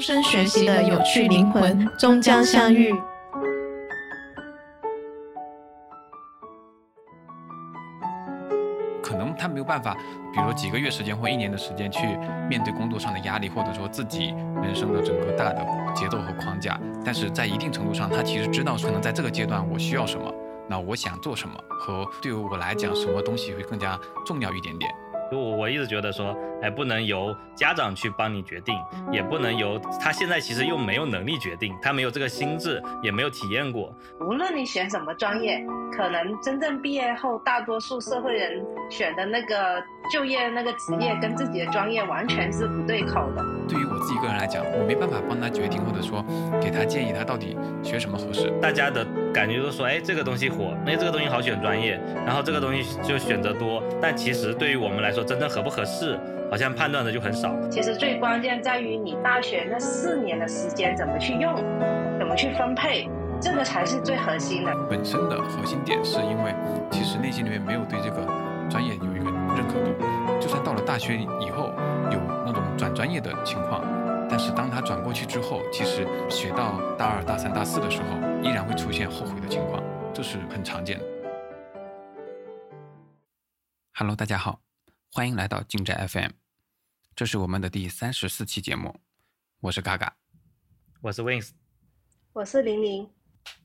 终身学习的有趣灵魂终将相遇。可能他没有办法，比如说几个月时间或一年的时间去面对工作上的压力，或者说自己人生的整个大的节奏和框架。但是在一定程度上，他其实知道可能在这个阶段我需要什么，那我想做什么，和对于我来讲什么东西会更加重要一点点。就我我一直觉得说，哎，不能由家长去帮你决定，也不能由他现在其实又没有能力决定，他没有这个心智，也没有体验过。无论你选什么专业，可能真正毕业后，大多数社会人选的那个就业那个职业跟自己的专业完全是不对口的。对于我自己个人来讲，我没办法帮他决定，或者说给他建议，他到底学什么合适。大家的感觉都说，哎，这个东西火，哎，这个东西好选专业，然后这个东西就选择多。但其实对于我们来说，真正合不合适，好像判断的就很少。其实最关键在于你大学那四年的时间怎么去用，怎么去分配，这个才是最核心的。本身的核心点是因为，其实内心里面没有对这个专业有一个认可度，就算到了大学以后有那种转专业的情况，但是当他转过去之后，其实学到大二、大三、大四的时候，依然会出现后悔的情况，这是很常见的。Hello，大家好，欢迎来到静斋 FM，这是我们的第三十四期节目，我是嘎嘎，我是 Wins，我是玲玲。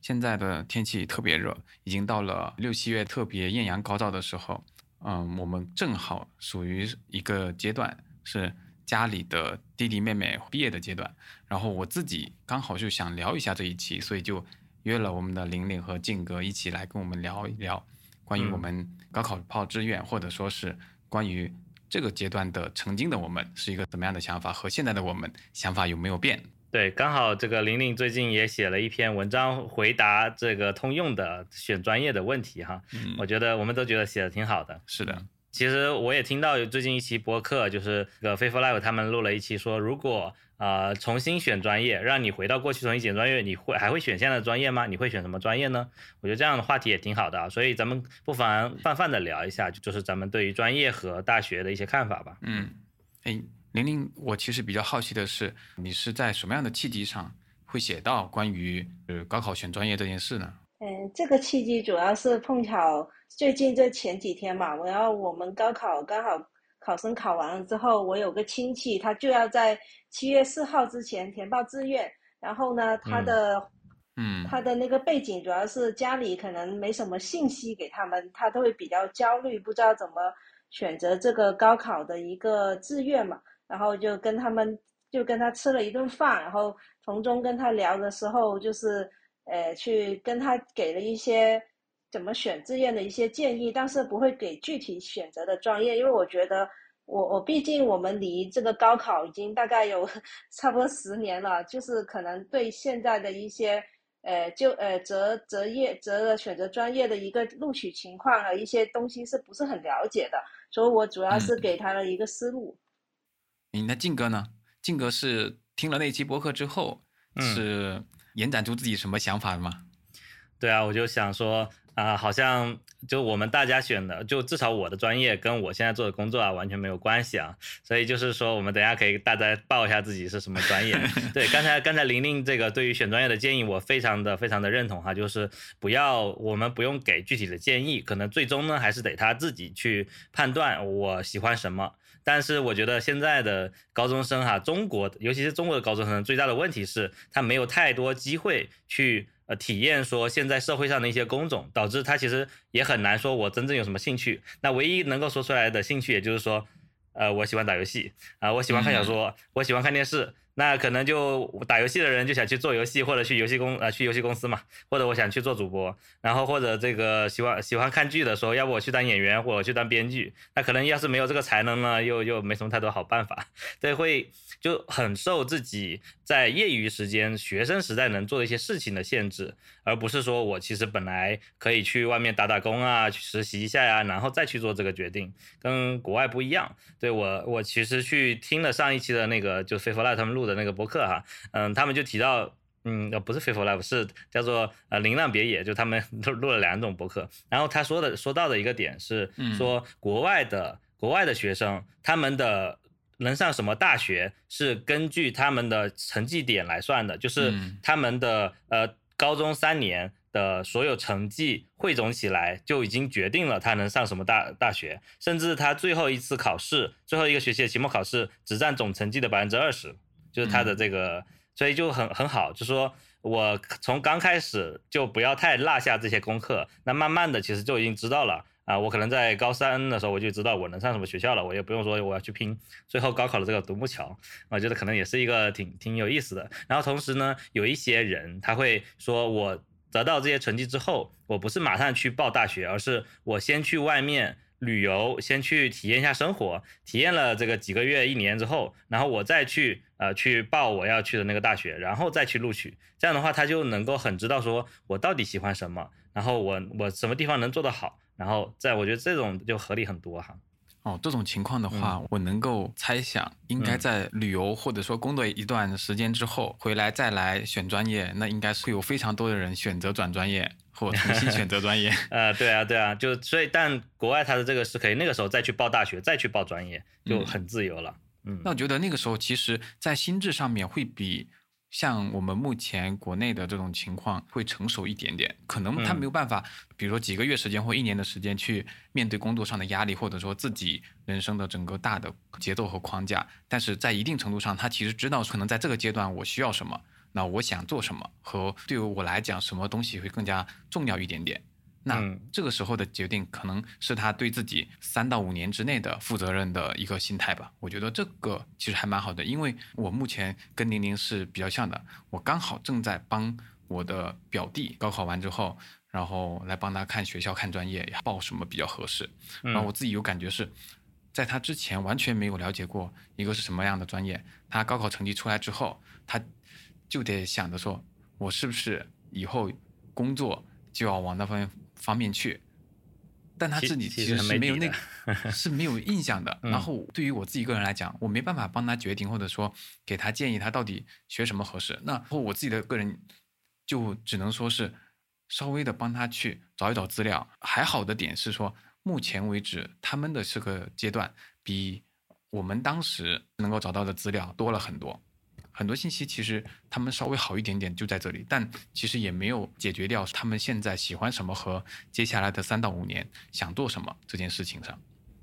现在的天气特别热，已经到了六七月特别艳阳高照的时候。嗯，我们正好属于一个阶段，是家里的弟弟妹妹毕业的阶段。然后我自己刚好就想聊一下这一期，所以就约了我们的玲玲和静哥一起来跟我们聊一聊关于我们高考报志愿，或者说是关于这个阶段的曾经的我们是一个怎么样的想法，和现在的我们想法有没有变。对，刚好这个玲玲最近也写了一篇文章，回答这个通用的选专业的问题哈。嗯，我觉得我们都觉得写的挺好的。是的，其实我也听到有最近一期播客，就是这个 Faithful Live 他们录了一期，说如果呃重新选专业，让你回到过去重新选专业，你会还会选现在的专业吗？你会选什么专业呢？我觉得这样的话题也挺好的啊，所以咱们不妨泛泛的聊一下，就是咱们对于专业和大学的一些看法吧。嗯，哎。玲玲，我其实比较好奇的是，你是在什么样的契机上会写到关于呃高考选专业这件事呢？嗯，这个契机主要是碰巧最近这前几天嘛，我要我们高考刚好考生考完了之后，我有个亲戚他就要在七月四号之前填报志愿，然后呢，他的嗯，他的那个背景主要是家里可能没什么信息给他们，他都会比较焦虑，不知道怎么选择这个高考的一个志愿嘛。然后就跟他们，就跟他吃了一顿饭，然后从中跟他聊的时候，就是，呃，去跟他给了一些怎么选志愿的一些建议，但是不会给具体选择的专业，因为我觉得，我我毕竟我们离这个高考已经大概有 差不多十年了，就是可能对现在的一些，呃，就呃择择业择选择专业的一个录取情况和一些东西是不是很了解的，所以我主要是给他了一个思路。那静哥呢？静哥是听了那期播客之后，是延展出自己什么想法的吗？对啊，我就想说啊，好像就我们大家选的，就至少我的专业跟我现在做的工作啊，完全没有关系啊。所以就是说，我们等下可以大家报一下自己是什么专业。对，刚才刚才玲玲这个对于选专业的建议，我非常的非常的认同哈，就是不要我们不用给具体的建议，可能最终呢还是得他自己去判断我喜欢什么。但是我觉得现在的高中生哈，中国尤其是中国的高中生最大的问题是，他没有太多机会去呃体验说现在社会上的一些工种，导致他其实也很难说我真正有什么兴趣。那唯一能够说出来的兴趣，也就是说，呃，我喜欢打游戏啊，我喜欢看小说，我喜欢看电视。那可能就打游戏的人就想去做游戏，或者去游戏公呃去游戏公司嘛，或者我想去做主播，然后或者这个喜欢喜欢看剧的说，要不我去当演员，或者去当编剧。那可能要是没有这个才能呢，又又没什么太多好办法，对，会就很受自己在业余时间、学生时代能做的一些事情的限制，而不是说我其实本来可以去外面打打工啊，去实习一下呀，然后再去做这个决定，跟国外不一样。对我我其实去听了上一期的那个就菲佛赖他们录。的那个博客哈，嗯，他们就提到，嗯，呃，不是 Faithful Life，是叫做呃林浪别野，就他们都录了两种博客。然后他说的说到的一个点是说，国外的国外的学生他们的能上什么大学是根据他们的成绩点来算的，就是嗯他们的呃高中三年的所有成绩汇总起来，就已经决定了他能上什么大大学，甚至他最后一次考试，最后一个学期的期末考试只占总成绩的百分之二十，就是他的这个，所以就很很好，就说。我从刚开始就不要太落下这些功课，那慢慢的其实就已经知道了啊。我可能在高三的时候我就知道我能上什么学校了，我也不用说我要去拼最后高考的这个独木桥，我觉得可能也是一个挺挺有意思的。然后同时呢，有一些人他会说我得到这些成绩之后，我不是马上去报大学，而是我先去外面。旅游先去体验一下生活，体验了这个几个月、一年之后，然后我再去呃去报我要去的那个大学，然后再去录取。这样的话，他就能够很知道说我到底喜欢什么，然后我我什么地方能做得好，然后在我觉得这种就合理很多哈。哦，这种情况的话，我能够猜想，应该在旅游或者说工作一段时间之后回来再来选专业，那应该是会有非常多的人选择转专业或重新选择专业。呃，对啊，对啊，就所以，但国外他的这个是可以那个时候再去报大学，再去报专业，就很自由了。嗯，那我觉得那个时候其实，在心智上面会比。像我们目前国内的这种情况会成熟一点点，可能他没有办法，比如说几个月时间或一年的时间去面对工作上的压力，或者说自己人生的整个大的节奏和框架。但是在一定程度上，他其实知道可能在这个阶段我需要什么，那我想做什么，和对于我来讲什么东西会更加重要一点点。那这个时候的决定，可能是他对自己三到五年之内的负责任的一个心态吧。我觉得这个其实还蛮好的，因为我目前跟宁宁是比较像的。我刚好正在帮我的表弟高考完之后，然后来帮他看学校、看专业，报什么比较合适。然后我自己有感觉是，在他之前完全没有了解过一个是什么样的专业。他高考成绩出来之后，他就得想着说，我是不是以后工作就要往那方面。方面去，但他自己其实是没有那 是没有印象的。然后对于我自己个人来讲，我没办法帮他决定，或者说给他建议，他到底学什么合适。那后我自己的个人就只能说是稍微的帮他去找一找资料。还好的点是说，目前为止他们的这个阶段比我们当时能够找到的资料多了很多。很多信息其实他们稍微好一点点就在这里，但其实也没有解决掉他们现在喜欢什么和接下来的三到五年想做什么这件事情上。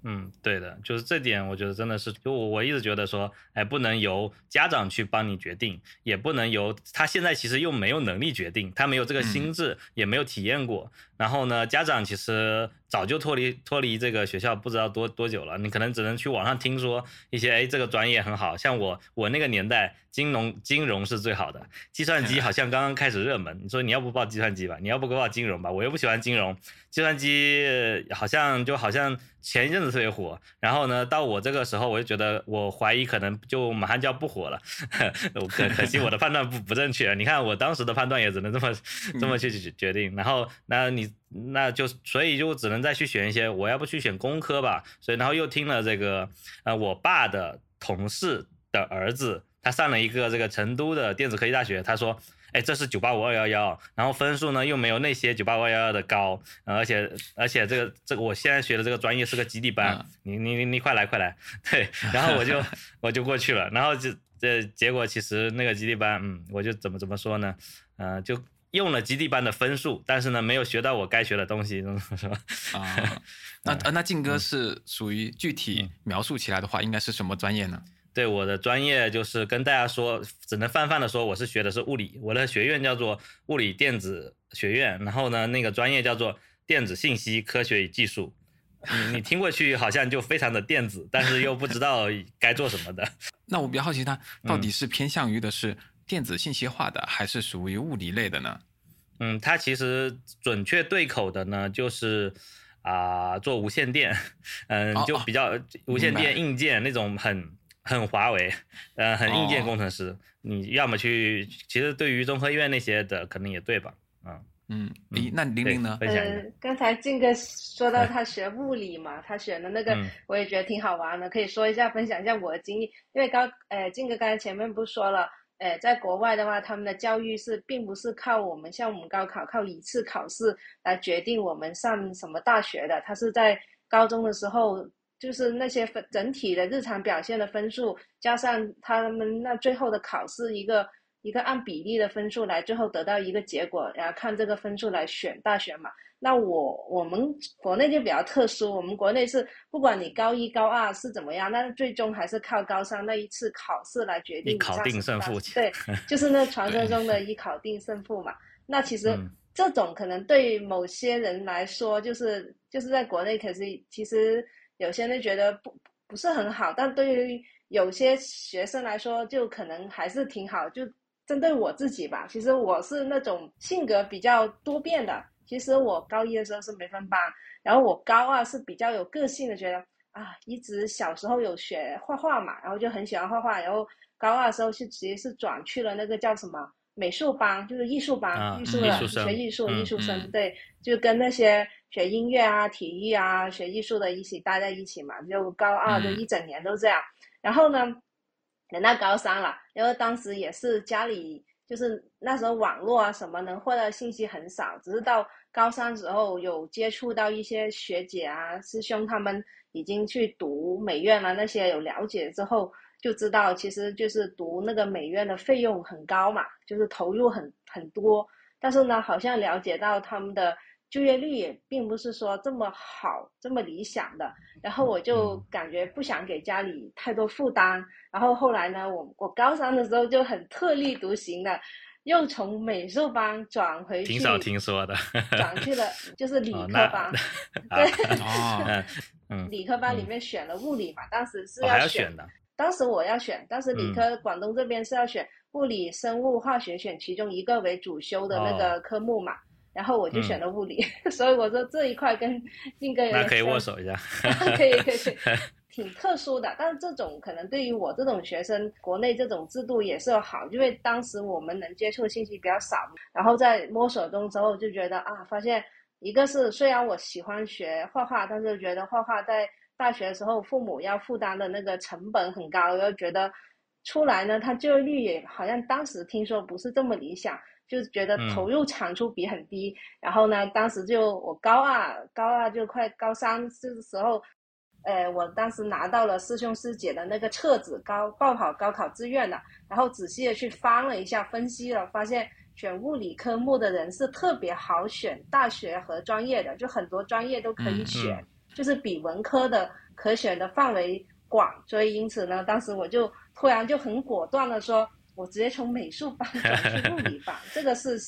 嗯，对的，就是这点，我觉得真的是，就我我一直觉得说，哎，不能由家长去帮你决定，也不能由他现在其实又没有能力决定，他没有这个心智，也没有体验过。然后呢，家长其实早就脱离脱离这个学校不知道多多久了，你可能只能去网上听说一些，哎，这个专业很好，像我我那个年代，金融金融是最好的，计算机好像刚刚开始热门，你说你要不报计算机吧，你要不给报金融吧，我又不喜欢金融，计算机好像就好像前一阵子特别火，然后呢，到我这个时候我就觉得我怀疑可能就马上就要不火了，可可惜我的判断不不正确，你看我当时的判断也只能这么这么去决定，然后那你。那就所以就只能再去选一些，我要不去选工科吧？所以然后又听了这个，呃，我爸的同事的儿子，他上了一个这个成都的电子科技大学，他说，哎，这是九八五二幺幺，然后分数呢又没有那些九八五二幺幺的高，而且而且这个这个我现在学的这个专业是个基地班，你你你你快来快来，对，然后我就 我就过去了，然后就这结果其实那个基地班，嗯，我就怎么怎么说呢，呃，就。用了基地班的分数，但是呢，没有学到我该学的东西，是吧？啊，那那静哥是属于具体描述起来的话，应该是什么专业呢？对，我的专业就是跟大家说，只能泛泛的说，我是学的是物理，我的学院叫做物理电子学院，然后呢，那个专业叫做电子信息科学与技术。你你听过去好像就非常的电子，但是又不知道该做什么的。那我比较好奇，它到底是偏向于的是？电子信息化的还是属于物理类的呢？嗯，它其实准确对口的呢，就是啊做无线电，嗯，就比较无线电硬件那种很很华为，呃，很硬件工程师。你要么去，其实对于中科院那些的可能也对吧？嗯嗯，咦，那玲玲呢？呃，刚才静哥说到他学物理嘛，他选的那个我也觉得挺好玩的，可以说一下，分享一下我的经历。因为刚呃静哥刚才前面不是说了。呃，在国外的话，他们的教育是并不是靠我们像我们高考靠一次考试来决定我们上什么大学的，他是在高中的时候就是那些分整体的日常表现的分数，加上他们那最后的考试一个一个按比例的分数来，最后得到一个结果，然后看这个分数来选大学嘛。那我我们国内就比较特殊，我们国内是不管你高一高二是怎么样，但是最终还是靠高三那一次考试来决定一考定胜负。对，就是那传说中的一考定胜负嘛。那其实这种可能对某些人来说，就是就是在国内，可是其实有些人觉得不不是很好，但对于有些学生来说，就可能还是挺好。就针对我自己吧，其实我是那种性格比较多变的。其实我高一的时候是没分班，然后我高二是比较有个性的，觉得啊，一直小时候有学画画嘛，然后就很喜欢画画，然后高二的时候是直接是转去了那个叫什么美术班，就是艺术班，艺术的学艺术艺术生，对，就跟那些学音乐啊、体育啊、学艺术的一起待在一起嘛，就高二就一整年都这样。然后呢，等到高三了，因为当时也是家里。就是那时候网络啊什么能获得信息很少，只是到高三时候有接触到一些学姐啊师兄他们已经去读美院了，那些有了解之后就知道，其实就是读那个美院的费用很高嘛，就是投入很很多，但是呢好像了解到他们的。就业率也并不是说这么好、这么理想的，然后我就感觉不想给家里太多负担，然后后来呢，我我高三的时候就很特立独行的，又从美术班转回去，挺少听说的，转去了 就是理科班，对，哦，嗯，理科班里面选了物理嘛，当时是要选的，当时我要选，当时理科广东这边是要选物理、生物、化学，选其中一个为主修的那个科目嘛。然后我就选了物理，所以我说这一块跟静哥有那可以握手一下，可以可以可 以，挺特殊的。但是这种可能对于我这种学生，国内这种制度也是好，因为当时我们能接触的信息比较少，然后在摸索中之后就觉得啊，发现一个是虽然我喜欢学画画，但是觉得画画在大学的时候父母要负担的那个成本很高，又觉得出来呢，他就业率也好像当时听说不是这么理想。就是觉得投入产出比很低，然后呢，当时就我高二高二就快高三这个时候，呃，我当时拿到了师兄师姐的那个册子，高报考高考志愿的，然后仔细的去翻了一下，分析了，发现选物理科目的人是特别好选大学和专业的，就很多专业都可以选，就是比文科的可选的范围广，所以因此呢，当时我就突然就很果断的说。我直接从美术班转去 物理班，这个是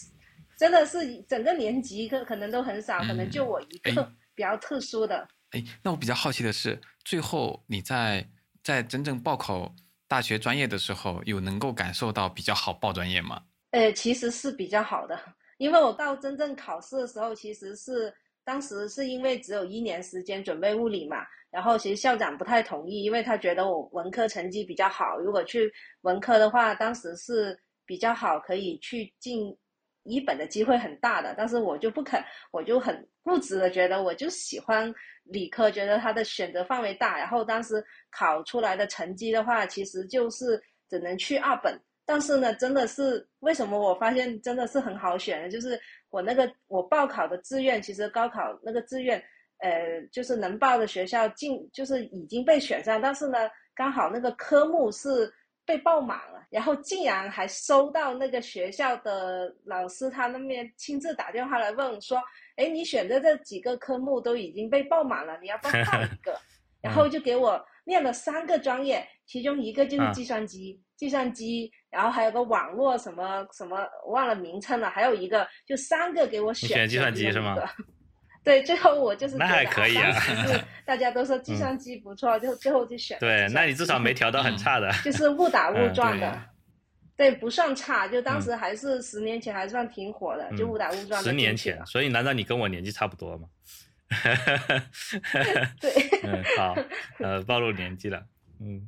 真的是整个年级可可能都很少，可能就我一个比较特殊的。哎，那我比较好奇的是，最后你在在真正报考大学专业的时候，有能够感受到比较好报专业吗？呃，其实是比较好的，因为我到真正考试的时候，其实是当时是因为只有一年时间准备物理嘛。然后其实校长不太同意，因为他觉得我文科成绩比较好，如果去文科的话，当时是比较好，可以去进一本的机会很大的。但是我就不肯，我就很固执的觉得，我就喜欢理科，觉得它的选择范围大。然后当时考出来的成绩的话，其实就是只能去二本。但是呢，真的是为什么我发现真的是很好选的，就是我那个我报考的志愿，其实高考那个志愿。呃，就是能报的学校进，就是已经被选上，但是呢，刚好那个科目是被报满了，然后竟然还收到那个学校的老师他那边亲自打电话来问说，哎，你选的这几个科目都已经被报满了，你要不要 报一个？然后就给我念了三个专业，其中一个就是计算机，计算机，然后还有个网络什么什么忘了名称了，还有一个就三个给我选，选计算机是吗？对，最后我就是那还可以啊，大家都说计算机不错，就最后就选。对，那你至少没调到很差的。就是误打误撞的，对，不算差，就当时还是十年前还算挺火的，就误打误撞。十年前，所以难道你跟我年纪差不多吗？对，嗯，好，呃，暴露年纪了，嗯，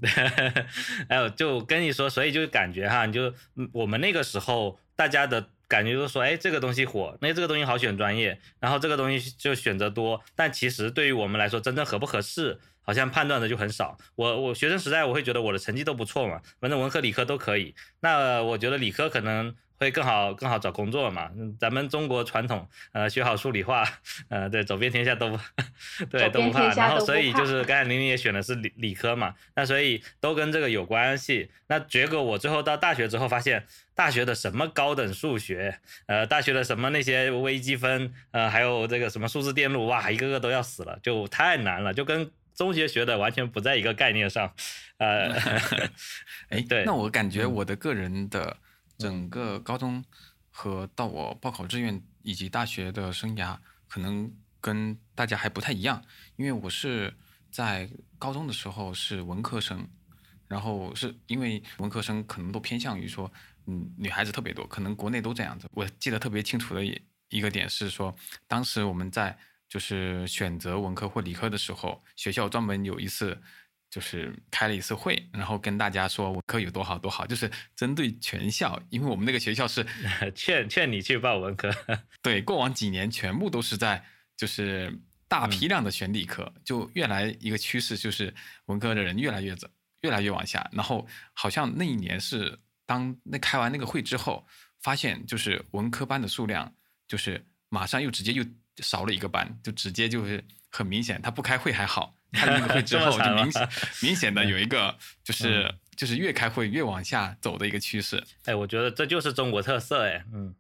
还有就跟你说，所以就感觉哈，你就我们那个时候大家的。感觉就说，哎，这个东西火，那这个东西好选专业，然后这个东西就选择多，但其实对于我们来说，真正合不合适，好像判断的就很少。我我学生时代，我会觉得我的成绩都不错嘛，反正文科理科都可以。那我觉得理科可能会更好更好找工作嘛。咱们中国传统，呃，学好数理化，呃，对，走遍天下都不，对，都不怕。然后所以就是刚才玲玲也选的是理理科嘛，那所以都跟这个有关系。那结果我最后到大学之后发现，大学的什么高等数学，呃，大学的什么那些微积分，呃，还有这个什么数字电路，哇，一个个都要死了，就太难了，就跟。中学学的完全不在一个概念上，呃 哎，对，那我感觉我的个人的整个高中和到我报考志愿以及大学的生涯，可能跟大家还不太一样，因为我是在高中的时候是文科生，然后是因为文科生可能都偏向于说，嗯，女孩子特别多，可能国内都这样子。我记得特别清楚的一个点是说，当时我们在。就是选择文科或理科的时候，学校专门有一次，就是开了一次会，然后跟大家说文科有多好多好，就是针对全校，因为我们那个学校是 劝劝你去报文科。对，过往几年全部都是在就是大批量的选理科，就越来一个趋势就是文科的人越来越走，越来越往下。然后好像那一年是当那开完那个会之后，发现就是文科班的数量就是马上又直接又。少了一个班，就直接就是很明显，他不开会还好，开了那个会之后就明显明显的有一个就是就是越开会越往下走的一个趋势。哎，我觉得这就是中国特色哎。嗯，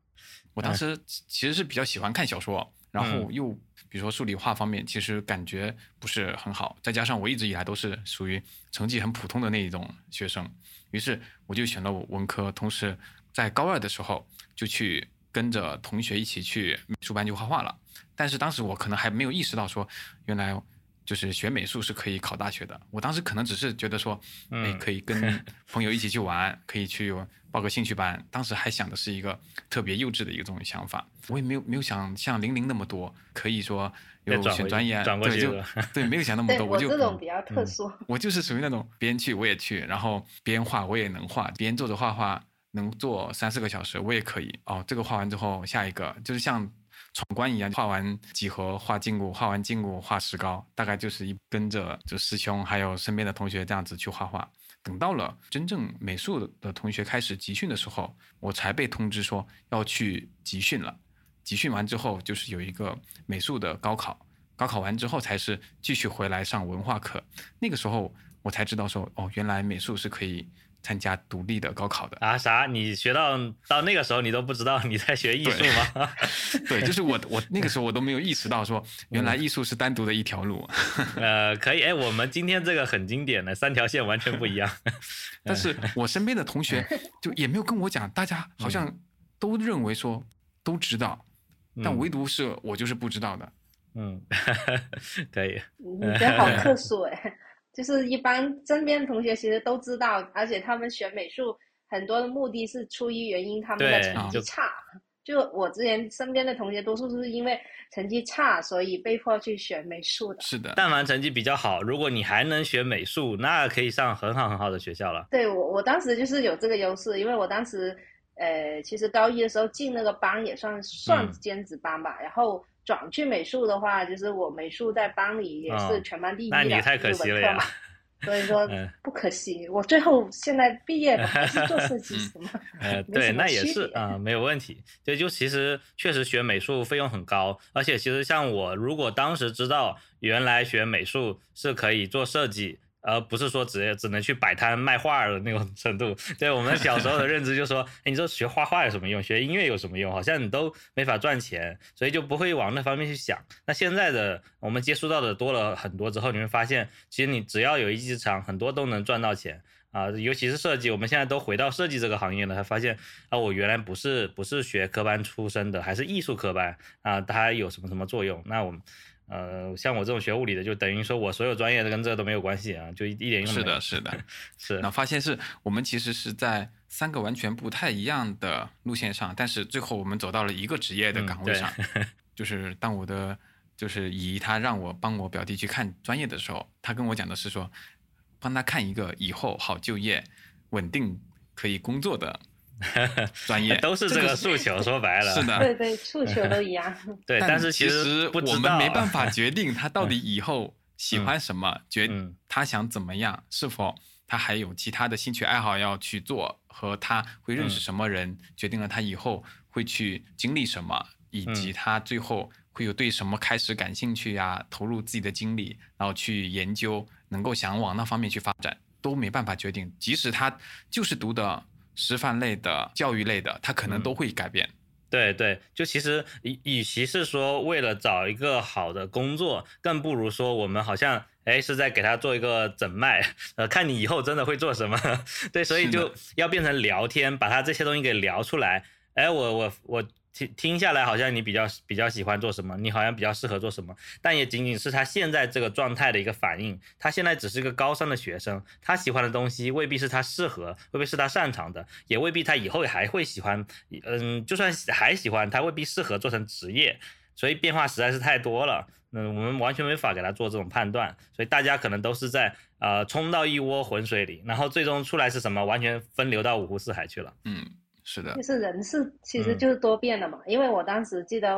我当时其实是比较喜欢看小说，然后又比如说数理化方面，其实感觉不是很好，再加上我一直以来都是属于成绩很普通的那一种学生，于是我就选了文科，同时在高二的时候就去跟着同学一起去美术班去画画了。但是当时我可能还没有意识到说，原来就是学美术是可以考大学的。我当时可能只是觉得说，哎，可以跟 朋友一起去玩，可以去报个兴趣班。当时还想的是一个特别幼稚的一个这种想法，我也没有没有想像玲玲那么多，可以说有选专业，对，就对，没有想那么多。我就这种比较特殊，我就是属于那种别人去我也去，然后别人画我也能画，别人坐着画画能坐三四个小时我也可以。哦，这个画完之后下一个就是像。闯关一样，画完几何画胫骨，画完胫骨画石膏，大概就是一跟着就师兄还有身边的同学这样子去画画。等到了真正美术的同学开始集训的时候，我才被通知说要去集训了。集训完之后就是有一个美术的高考，高考完之后才是继续回来上文化课。那个时候我才知道说，哦，原来美术是可以。参加独立的高考的啊？啥？你学到到那个时候，你都不知道你在学艺术吗？对，就是我我那个时候我都没有意识到说，原来艺术是单独的一条路。呃，可以，哎，我们今天这个很经典的三条线完全不一样。但是我身边的同学就也没有跟我讲，大家好像都认为说都知道，但唯独是我就是不知道的。嗯，可以。你真好特殊哎。就是一般身边的同学其实都知道，而且他们选美术很多的目的是出于原因，他们的成绩差。就我之前身边的同学，多数是因为成绩差，所以被迫去选美术的。是的，但凡成绩比较好，如果你还能学美术，那可以上很好很好的学校了。对我，我当时就是有这个优势，因为我当时，呃，其实高一的时候进那个班也算算兼职班吧，然后。转去美术的话，就是我美术在班里也是全班第一的，那你太可惜了呀。所以说不可惜，我最后现在毕业了 还是做设计师嘛。呃，对，那也是啊，没有问题。对，就其实确实学美术费用很高，而且其实像我，如果当时知道原来学美术是可以做设计。而不是说只只能去摆摊卖画的那种程度。对我们小时候的认知，就说，哎，你说学画画有什么用？学音乐有什么用？好像你都没法赚钱，所以就不会往那方面去想。那现在的我们接触到的多了很多之后，你会发现，其实你只要有一技之长，很多都能赚到钱啊。尤其是设计，我们现在都回到设计这个行业了，才发现啊，我原来不是不是学科班出身的，还是艺术科班啊，它有什么什么作用？那我们。呃，像我这种学物理的，就等于说我所有专业的跟这都没有关系啊，就一一点用没有。是的，是的，是。那发现是我们其实是在三个完全不太一样的路线上，但是最后我们走到了一个职业的岗位上。就是当我的就是姨她让我帮我表弟去看专业的时候，她跟我讲的是说，帮他看一个以后好就业、稳定可以工作的。专业都是这个诉求，说白了。是的，对对，诉求都一样。对，但是其实我们没办法决定他到底以后喜欢什么，决他想怎么样，是否他还有其他的兴趣爱好要去做，和他会认识什么人，决定了他以后会去经历什么，以及他最后会有对什么开始感兴趣呀，投入自己的精力，然后去研究，能够想往那方面去发展，都没办法决定。即使他就是读的师范类的、教育类的，他可能都会改变。对对，就其实与与其是说为了找一个好的工作，更不如说我们好像哎是在给他做一个诊脉，呃，看你以后真的会做什么。对，所以就要变成聊天，把他这些东西给聊出来。哎，我我我。听听下来，好像你比较比较喜欢做什么，你好像比较适合做什么，但也仅仅是他现在这个状态的一个反应。他现在只是一个高三的学生，他喜欢的东西未必是他适合，未必是他擅长的，也未必他以后还会喜欢。嗯，就算还喜欢，他未必适合做成职业。所以变化实在是太多了，嗯，我们完全没法给他做这种判断。所以大家可能都是在呃冲到一窝浑水里，然后最终出来是什么，完全分流到五湖四海去了。嗯。是的，就是人是其实就是多变的嘛。因为我当时记得，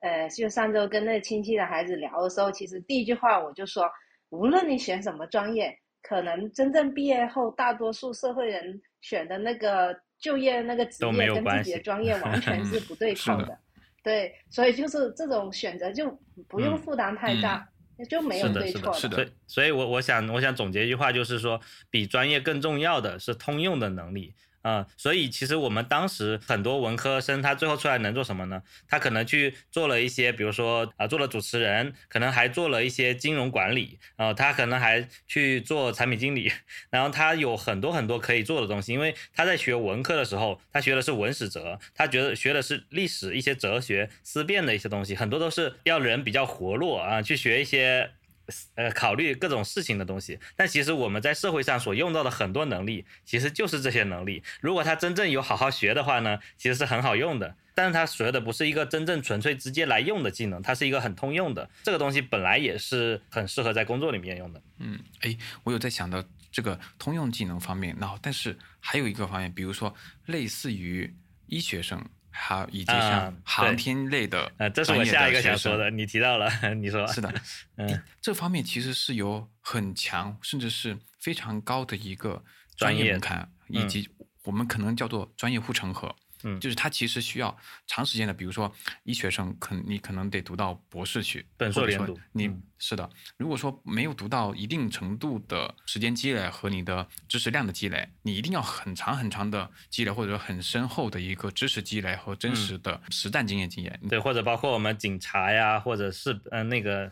呃，就上周跟那亲戚的孩子聊的时候，其实第一句话我就说，无论你选什么专业，可能真正毕业后，大多数社会人选的那个就业那个职业跟自己的专业完全是不对 口的。对，所以就是这种选择就不用负担太大，就没有对错。是的，所以，所以我我想我想总结一句话，就是说，比专业更重要的是通用的能力。嗯，所以其实我们当时很多文科生，他最后出来能做什么呢？他可能去做了一些，比如说啊，做了主持人，可能还做了一些金融管理，啊，他可能还去做产品经理，然后他有很多很多可以做的东西。因为他在学文科的时候，他学的是文史哲，他觉得学的是历史、一些哲学、思辨的一些东西，很多都是要人比较活络啊，去学一些。呃，考虑各种事情的东西，但其实我们在社会上所用到的很多能力，其实就是这些能力。如果他真正有好好学的话呢，其实是很好用的。但是他学的不是一个真正纯粹直接来用的技能，它是一个很通用的。这个东西本来也是很适合在工作里面用的。嗯，哎，我有在想到这个通用技能方面，然后但是还有一个方面，比如说类似于医学生。好，以及像航天类的，呃，这是我下一个想说的。你提到了，你说是的，嗯，这方面其实是有很强，甚至是非常高的一个专业门槛，以及我们可能叫做专业护城河。嗯，就是他其实需要长时间的，比如说医学生，可你可能得读到博士去，本硕连读。你是的，如果说没有读到一定程度的时间积累和你的知识量的积累，你一定要很长很长的积累，或者说很深厚的一个知识积累和真实的实战经验经验。对，或者包括我们警察呀，或者是嗯那个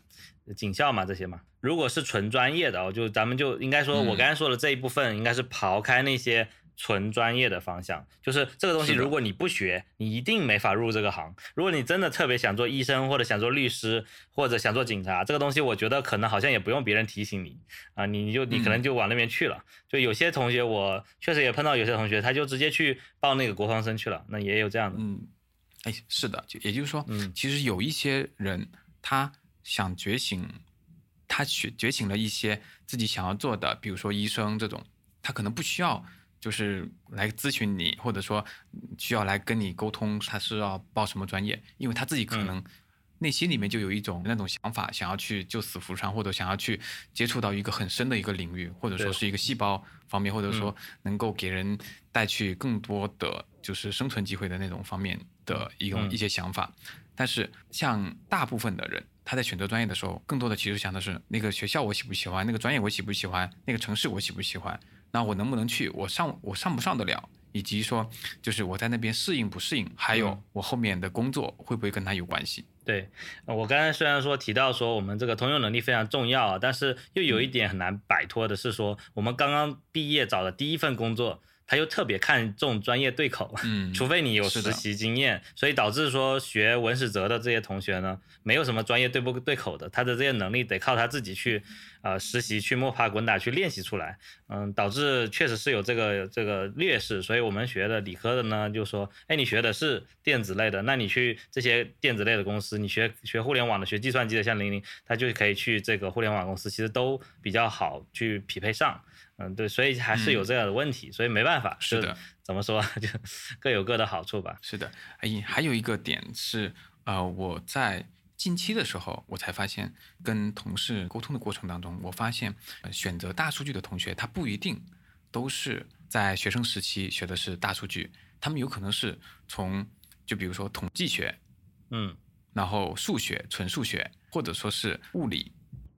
警校嘛这些嘛。如果是纯专业的，我就咱们就应该说，我刚才说的这一部分，应该是刨开那些。纯专业的方向，就是这个东西。如果你不学，你一定没法入这个行。如果你真的特别想做医生，或者想做律师，或者想做警察，这个东西，我觉得可能好像也不用别人提醒你啊，你你就你可能就往那边去了。就有些同学，我确实也碰到有些同学，他就直接去报那个国防生去了。那也有这样的。嗯，哎，是的，就也就是说，嗯，其实有一些人他想觉醒，他觉觉醒了一些自己想要做的，比如说医生这种，他可能不需要。就是来咨询你，或者说需要来跟你沟通，他是要报什么专业？因为他自己可能内心里面就有一种那种想法，想要去救死扶伤，或者想要去接触到一个很深的一个领域，或者说是一个细胞方面，或者说能够给人带去更多的就是生存机会的那种方面的一种一些想法。但是像大部分的人，他在选择专业的时候，更多的其实想的是那个学校我喜不喜欢，那个专业我喜不喜欢，那个城市我喜不喜欢。那我能不能去？我上我上不上得了？以及说，就是我在那边适应不适应？还有我后面的工作会不会跟他有关系？对，我刚才虽然说提到说我们这个通用能力非常重要，但是又有一点很难摆脱的是说，我们刚刚毕业找的第一份工作。他又特别看重专业对口，嗯，除非你有实习经验，所以导致说学文史哲的这些同学呢，没有什么专业对不对口的，他的这些能力得靠他自己去，呃，实习去摸爬滚打去练习出来，嗯，导致确实是有这个这个劣势，所以我们学的理科的呢，就说，哎，你学的是电子类的，那你去这些电子类的公司，你学学互联网的，学计算机的，像玲玲，他就可以去这个互联网公司，其实都比较好去匹配上。嗯，对，所以还是有这样的问题，所以没办法，是的，怎么说就 各有各的好处吧。是的，哎，还有一个点是，呃，我在近期的时候，我才发现，跟同事沟通的过程当中，我发现，呃选择大数据的同学，他不一定都是在学生时期学的是大数据，他们有可能是从，就比如说统计学，嗯。然后数学、纯数学，或者说是物理，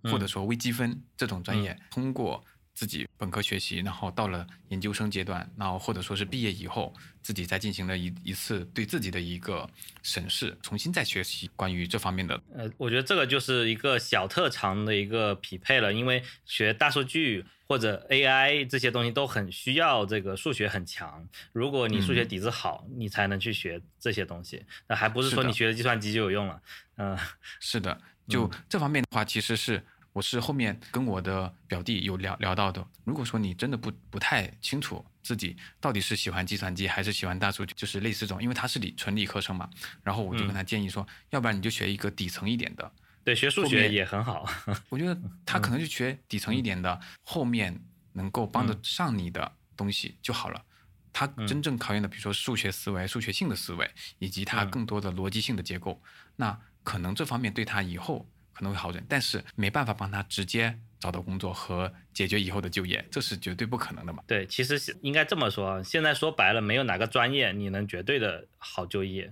或者说微积分这种专业，通过自己本科学习，然后到了研究生阶段，然后或者说是毕业以后，自己再进行了一一次对自己的一个审视，重新再学习关于这方面的。呃，我觉得这个就是一个小特长的一个匹配了，因为学大数据或者 AI 这些东西都很需要这个数学很强。如果你数学嗯底子好，你才能去学这些东西。那还不是说你学了计算机就有用了。嗯、是的，就这方面的话，其实是我是后面跟我的表弟有聊聊到的。如果说你真的不不太清楚自己到底是喜欢计算机还是喜欢大数据，就是类似这种，因为他是理纯理科生嘛，然后我就跟他建议说，要不然你就学一个底层一点的。对，学数学也很好。我觉得 他可能就学底层一点的，后面能够帮得上你的东西就好了。他真正考验的，比如说数学思维、数学性的思维，以及他嗯更多的逻辑性的结构，那可能这方面对他以后可能会好转，但是没办法帮他直接找到工作和解决以后的就业，这是绝对不可能的嘛。对，其实是应该这么说啊，现在说白了，没有哪个专业你能绝对的好就业。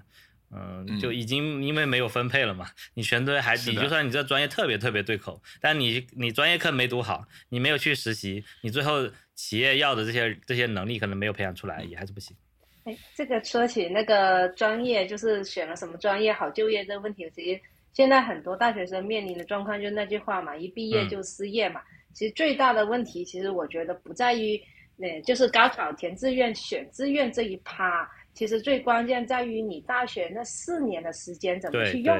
嗯，就嗯已经因为没有分配了嘛，你全对还你就算你这专业特别特别对口，但你你专业课没读好，你没有去实习，你最后企业要的这些这些能力可能没有培养出来，也还是不行。哎，这个说起那个专业，就是选了什么专业好就业这个问题，其实现在很多大学生面临的状况就是那句话嘛，一毕业嗯就失业嘛。其实最大的问题，其实我觉得不在于，呃，就是高考填志愿、选志愿这一趴，其实最关键在于你大学那四年的时间怎么去用，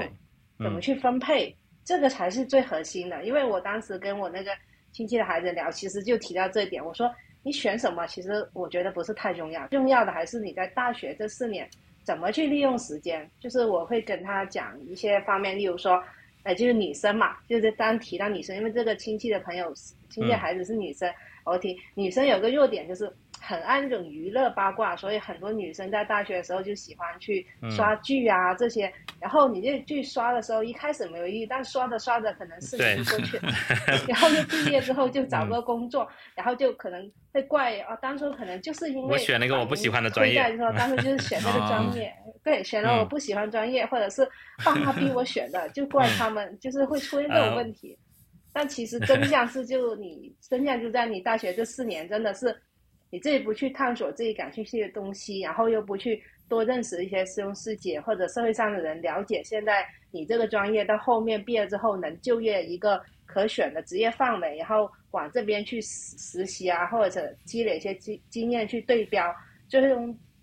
嗯怎么去分配，这个才是最核心的。因为我当时跟我那个亲戚的孩子聊，其实就提到这一点，我说你选什么，其实我觉得不是太重要，重要的还是你在大学这四年怎么去利用时间。就是我会跟他讲一些方面，例如说，呃，就是女生嘛，就是当提到女生，因为这个亲戚的朋友、亲戚的孩子是女生，我提女生有个弱点就是。很爱那种娱乐八卦，所以很多女生在大学的时候就喜欢去刷剧啊、这些。然后你这剧刷的时候，一开始没有意义，但刷着刷着可能四年就过去了，然后就毕业之后就找个工作，然后就可能会怪啊，当初可能就是因为我选了一个我不喜欢的专业推在说当初就是选那个专业，对，选了我不喜欢专业，或者是爸妈逼我选的，就怪他们，就是会出现这种问题。但其实真相是，就你真相就在你大学这四年，真的是你自己不去探索自己感兴趣的东西，然后又不去多认识一些师兄师姐或者社会上的人，了解现在你这个专业到后面毕业之后能就业一个可选的职业范围，然后往这边去实实习啊，或者积累一些经经验去对标，就是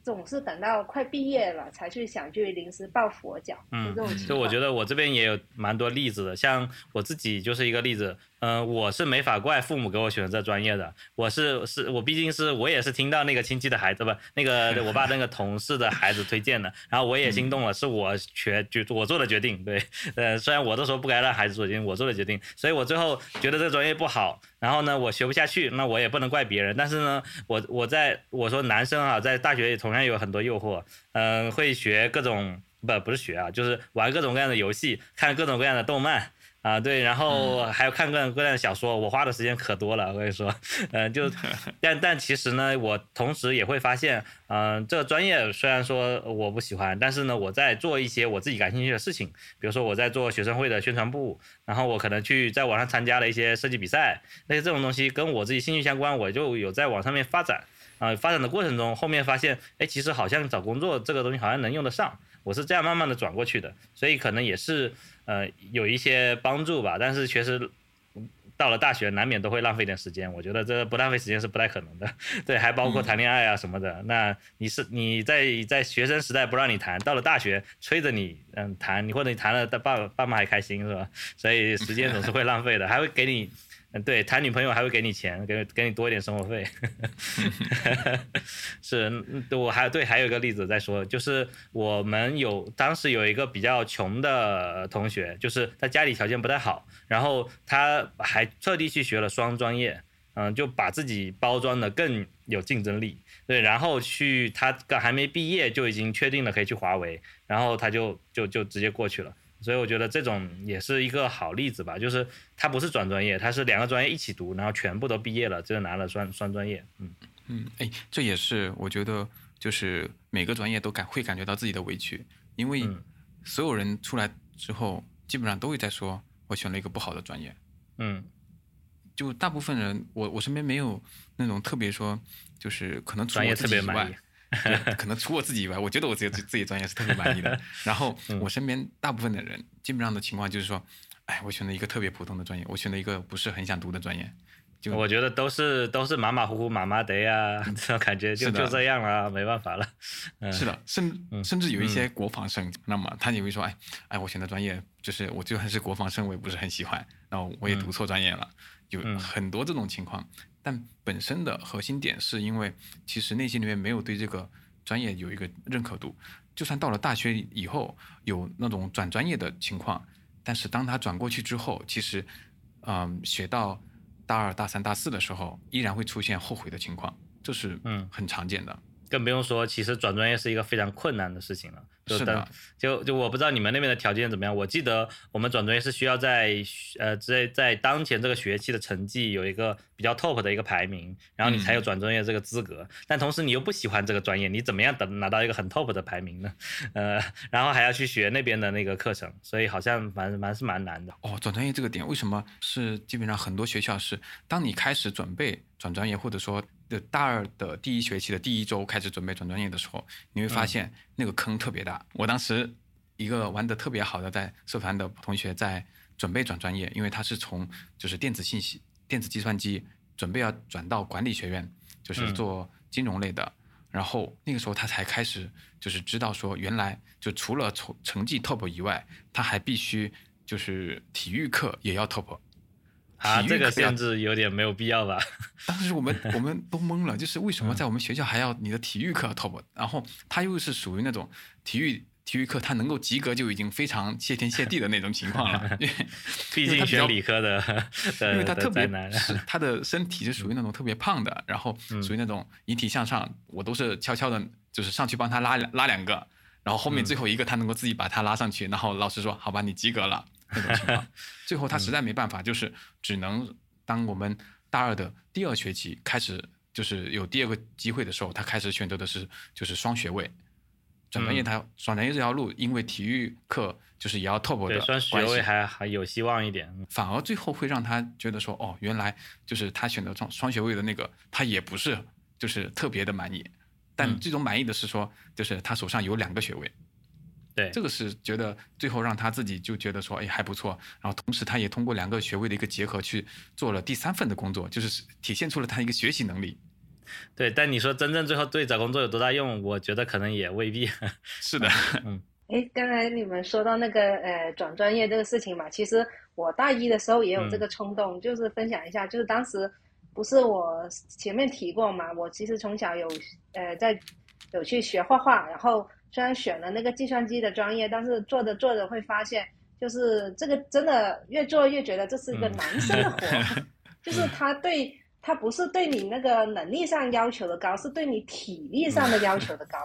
总是等到快毕业了才去想去临时抱佛脚，嗯就这种情况。就我觉得我这边也有蛮多例子的，像我自己就是一个例子。嗯、我是没法怪父母给我选这专业的，我是是我毕竟是我也是听到那个亲戚的孩子不，那个我爸那个同事的孩子推荐的，然后我也心动了，是我决决我做的决定，对，呃，虽然我都说不该让孩子做决定，我做的决定，所以我最后觉得这个专业不好，然后呢，我学不下去，那我也不能怪别人，但是呢，我我在我说男生啊，在大学里同样有很多诱惑，嗯、会学各种不不是学啊，就是玩各种各样的游戏，看各种各样的动漫。啊，对，然后还有看各种各样的小说，我花的时间可多了，我跟你说，嗯、就，但但其实呢，我同时也会发现，嗯、这个专业虽然说我不喜欢，但是呢，我在做一些我自己感兴趣的事情，比如说我在做学生会的宣传部，然后我可能去在网上参加了一些设计比赛，那些这种东西跟我自己兴趣相关，我就有在网上面发展，啊、发展的过程中，后面发现，哎，其实好像找工作这个东西好像能用得上，我是这样慢慢的转过去的，所以可能也是呃有一些帮助吧，但是确实到了大学难免都会浪费点时间，我觉得这不浪费时间是不太可能的，对，还包括谈恋爱啊什么的。那你是你在在学生时代不让你谈，到了大学催着你嗯谈，你或者你谈了，爸爸妈还开心是吧？所以时间总是会浪费的，还会给你。嗯，对，谈女朋友还会给你钱，给给你多一点生活费。是，嗯我还对还有一个例子在说，就是我们有当时有一个比较穷的同学，就是他家里条件不太好，然后他还特地去学了双专业，嗯，就把自己包装的更有竞争力。对，然后去他刚还没毕业就已经确定了可以去华为，然后他就就就直接过去了。所以我觉得这种也是一个好例子吧，就是他不是转专业，他是两个专业一起读，然后全部都毕业了，就拿了双双专业。嗯嗯，哎，这也是我觉得就是每个专业都感会感觉到自己的委屈，因为所有人出来之后，基本上都会在说我选了一个不好的专业。嗯，就大部分人，我我身边没有那种特别说，就是可能专业特别满意。可能除我自己以外，我觉得我自己自己专业是特别满意的。然后我身边大部分的人，基本上的情况就是说，哎，我选了一个特别普通的专业，我选了一个不是很想读的专业。就我觉得都是都是马马虎虎、马马的呀，这种感觉就就这样了，没办法了。是的，甚甚至有一些国防生，那么他也会说，哎哎，我选的专业就是我就算是国防生，我也不是很喜欢，然后我也读错专业了，有很多这种情况。但本身的核心点是因为，其实内心里面没有对这个专业有一个认可度。就算到了大学以后有那种转专业的情况，但是当他转过去之后，其实，嗯，学到大二、大三、大四的时候，依然会出现后悔的情况，这是嗯很常见的。更不用说，其实转专业是一个非常困难的事情了。是的，就就我不知道你们那边的条件怎么样。我记得我们转专业是需要在呃在在当前这个学期的成绩有一个比较 top 的一个排名，然后你才有转专业这个资格。但同时你又不喜欢这个专业，你怎么样等拿到一个很 top 的排名呢？呃，然后还要去学那边的那个课程，所以好像蛮蛮是蛮难的。哦，转专业这个点为什么是基本上很多学校是当你开始准备转专业，或者说的大二的第一学期的第一周开始准备转专业的时候，你会发现那个坑特别大。我当时一个玩的特别好的在社团的同学在准备转专业，因为他是从就是电子信息、电子计算机准备要转到管理学院，就是做金融类的。然后那个时候他才开始就是知道说，原来就除了成成绩 top 以外，他还必须就是体育课也要 top。啊，这个限制有点没有必要吧？当时我们 我们都懵了，就是为什么在我们学校还要你的体育课 top？然后他又是属于那种体育体育课他能够及格就已经非常谢天谢地的那种情况了。毕竟学理科的，因为他特别他的身体是属于那种特别胖的，然后属于那种引体向上，我都是悄悄的，就是上去帮他拉拉两个，然后后面最后一个他能够自己把他拉上去，然后老师说好吧，你及格了。那种情况，最后他实在没办法，就是只能当我们大二的第二学期开始，就是有第二个机会的时候，他开始选择的是就是双学位，转专业。他转专业这条路，因为体育课就是也要 top 的双学位还还有希望一点。反而最后会让他觉得说，哦，原来就是他选择双双学位的那个，他也不是就是特别的满意。但最终满意的是说，就是他手上有两个学位。对，这个是觉得最后让他自己就觉得说，哎，还不错。然后同时他也通过两个学位的一个结合去做了第三份的工作，就是体现出了他一个学习能力。对，但你说真正最后对找工作有多大用？我觉得可能也未必。是的，嗯。哎，刚才你们说到那个呃转专业这个事情嘛，其实我大一的时候也有这个冲动，就是分享一下，就是当时不是我前面提过嘛，我其实从小有呃在有去学画画，然后。虽然选了那个计算机的专业，但是做着做着会发现，就是这个真的越做越觉得这是一个男生的活，就是他对他不是对你那个能力上要求的高，是对你体力上的要求的高。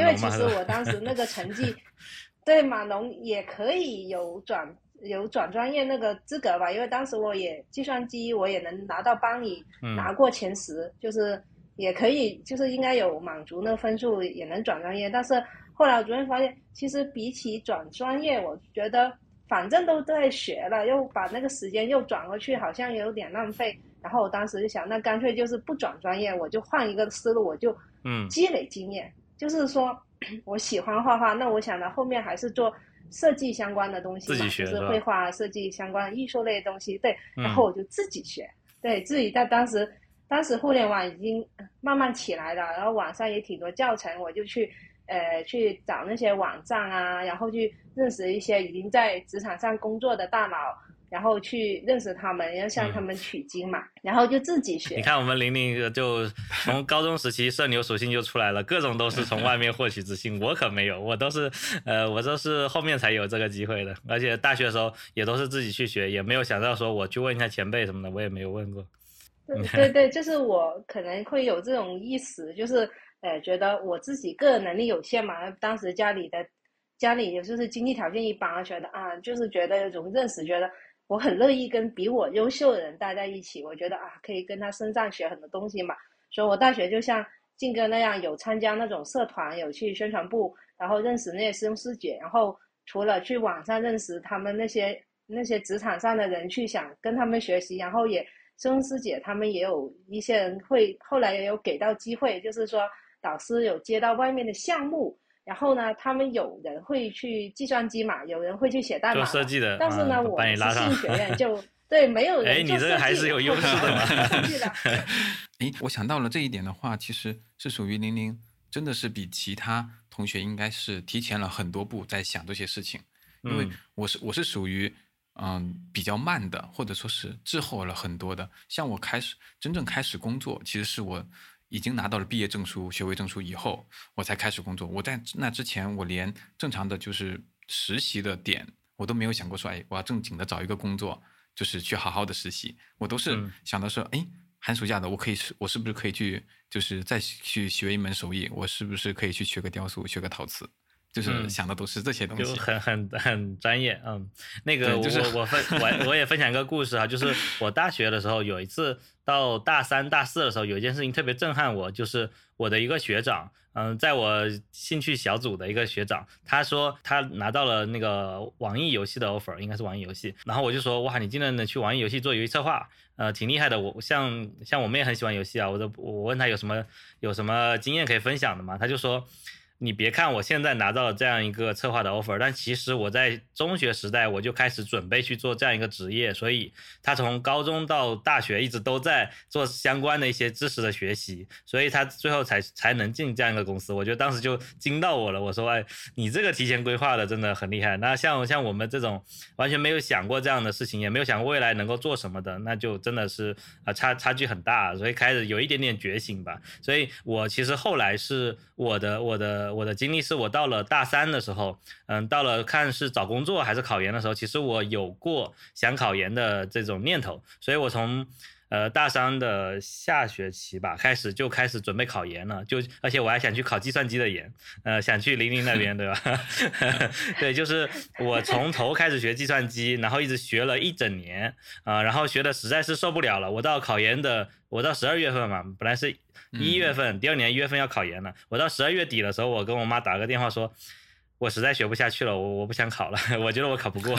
因为其实我当时那个成绩，对码农也可以有转有转专业那个资格吧，因为当时我也计算机我也能拿到班里拿过前十，就是。也可以，就是应该有满足那个分数，也能转专业。但是后来我逐渐发现，其实比起转专业，我觉得反正都在学了，又把那个时间又转过去，好像有点浪费。然后我当时就想，那干脆就是不转专业，我就换一个思路，我就嗯积累经验。就是说 我喜欢画画，那我想着后面还是做设计相关的东西嘛，就是绘画设计相关的艺术类的东西。对，然后我就自己学，对自己在当时。当时互联网已经慢慢起来了，然后网上也挺多教程，我就去，呃，去找那些网站啊，然后去认识一些已经在职场上工作的大佬，然后去认识他们，要向他们取经嘛，然后就自己学。你看我们玲玲就从高中时期社牛属性就出来了，各种都是从外面获取资讯，我可没有，我都是，呃，我都是后面才有这个机会的，而且大学的时候也都是自己去学，也没有想到说我去问一下前辈什么的，我也没有问过。对 对，就是我可能会有这种意识，就是呃，觉得我自己个人能力有限嘛，当时家里的家里也就是经济条件一般，觉得啊，就是觉得有种认识，觉得我很乐意跟比我优秀的人待在一起。我觉得啊，可以跟他身上学很多东西嘛。所以我大学就像静哥那样，有参加那种社团，有去宣传部，然后认识那些师兄师姐。然后除了去网上认识他们那些那些职场上的人，去想跟他们学习，然后也师兄师姐他们也有一些人会后来也有给到机会，就是说导师有接到外面的项目。然后呢，他们有人会去计算机嘛，有人会去写代码，做设计的。但是呢，我们是信学院就对没有人。哎，你这个还是有优势的嘛。哎，我想到了这一点的话，其实是属于玲玲，真的是比其他同学应该是提前了很多步在想这些事情。因为我是我是属于嗯比较慢的，或者说是滞后了很多的。像我开始真正开始工作，其实是我。已经拿到了毕业证书、学位证书以后，我才开始工作。我在那之前，我连正常的就是实习的点，我都没有想过说，哎，我要正经的找一个工作，就是去好好的实习。我都是想到说，哎，寒暑假的我可以是，我是不是可以去，就是再去学一门手艺？我是不是可以去学个雕塑、学个陶瓷？就是想的都是这些东西，就很很很专业。嗯，那个我我分我我也分享一个故事啊，就是我大学的时候有一次到大三大四的时候，有一件事情特别震撼我，就是我的一个学长，嗯，在我兴趣小组的一个学长，他说他拿到了那个网易游戏的 offer，应该是网易游戏，然后我就说哇，你竟然能去网易游戏做游戏策划，呃，挺厉害的。我像像我们也很喜欢游戏啊，我都我问他有什么有什么经验可以分享的嘛，他就说。你别看我现在拿到了这样一个策划的 offer，但其实我在中学时代我就开始准备去做这样一个职业，所以他从高中到大学一直都在做相关的一些知识的学习，所以他最后才才能进这样一个公司。我觉得当时就惊到我了，我说哎，你这个提前规划的真的很厉害。那像像我们这种完全没有想过这样的事情，也没有想过未来能够做什么的，那就真的是啊差差距很大，所以开始有一点点觉醒吧。所以我其实后来是我的我的。我的经历是我到了大三的时候，嗯，到了看是找工作还是考研的时候，其实我有过想考研的这种念头，所以我从呃大三的下学期吧开始就开始准备考研了，就而且我还想去考计算机的研，呃，想去零零那边，对吧？对，就是我从头开始学计算机，然后一直学了一整年啊，然后学的实在是受不了了，我到考研的，我到十二月份嘛，本来是。一月份，第二年一月份要考研了。我到十二月底的时候，我跟我妈打个电话说，我实在学不下去了，我我不想考了，我觉得我考不过。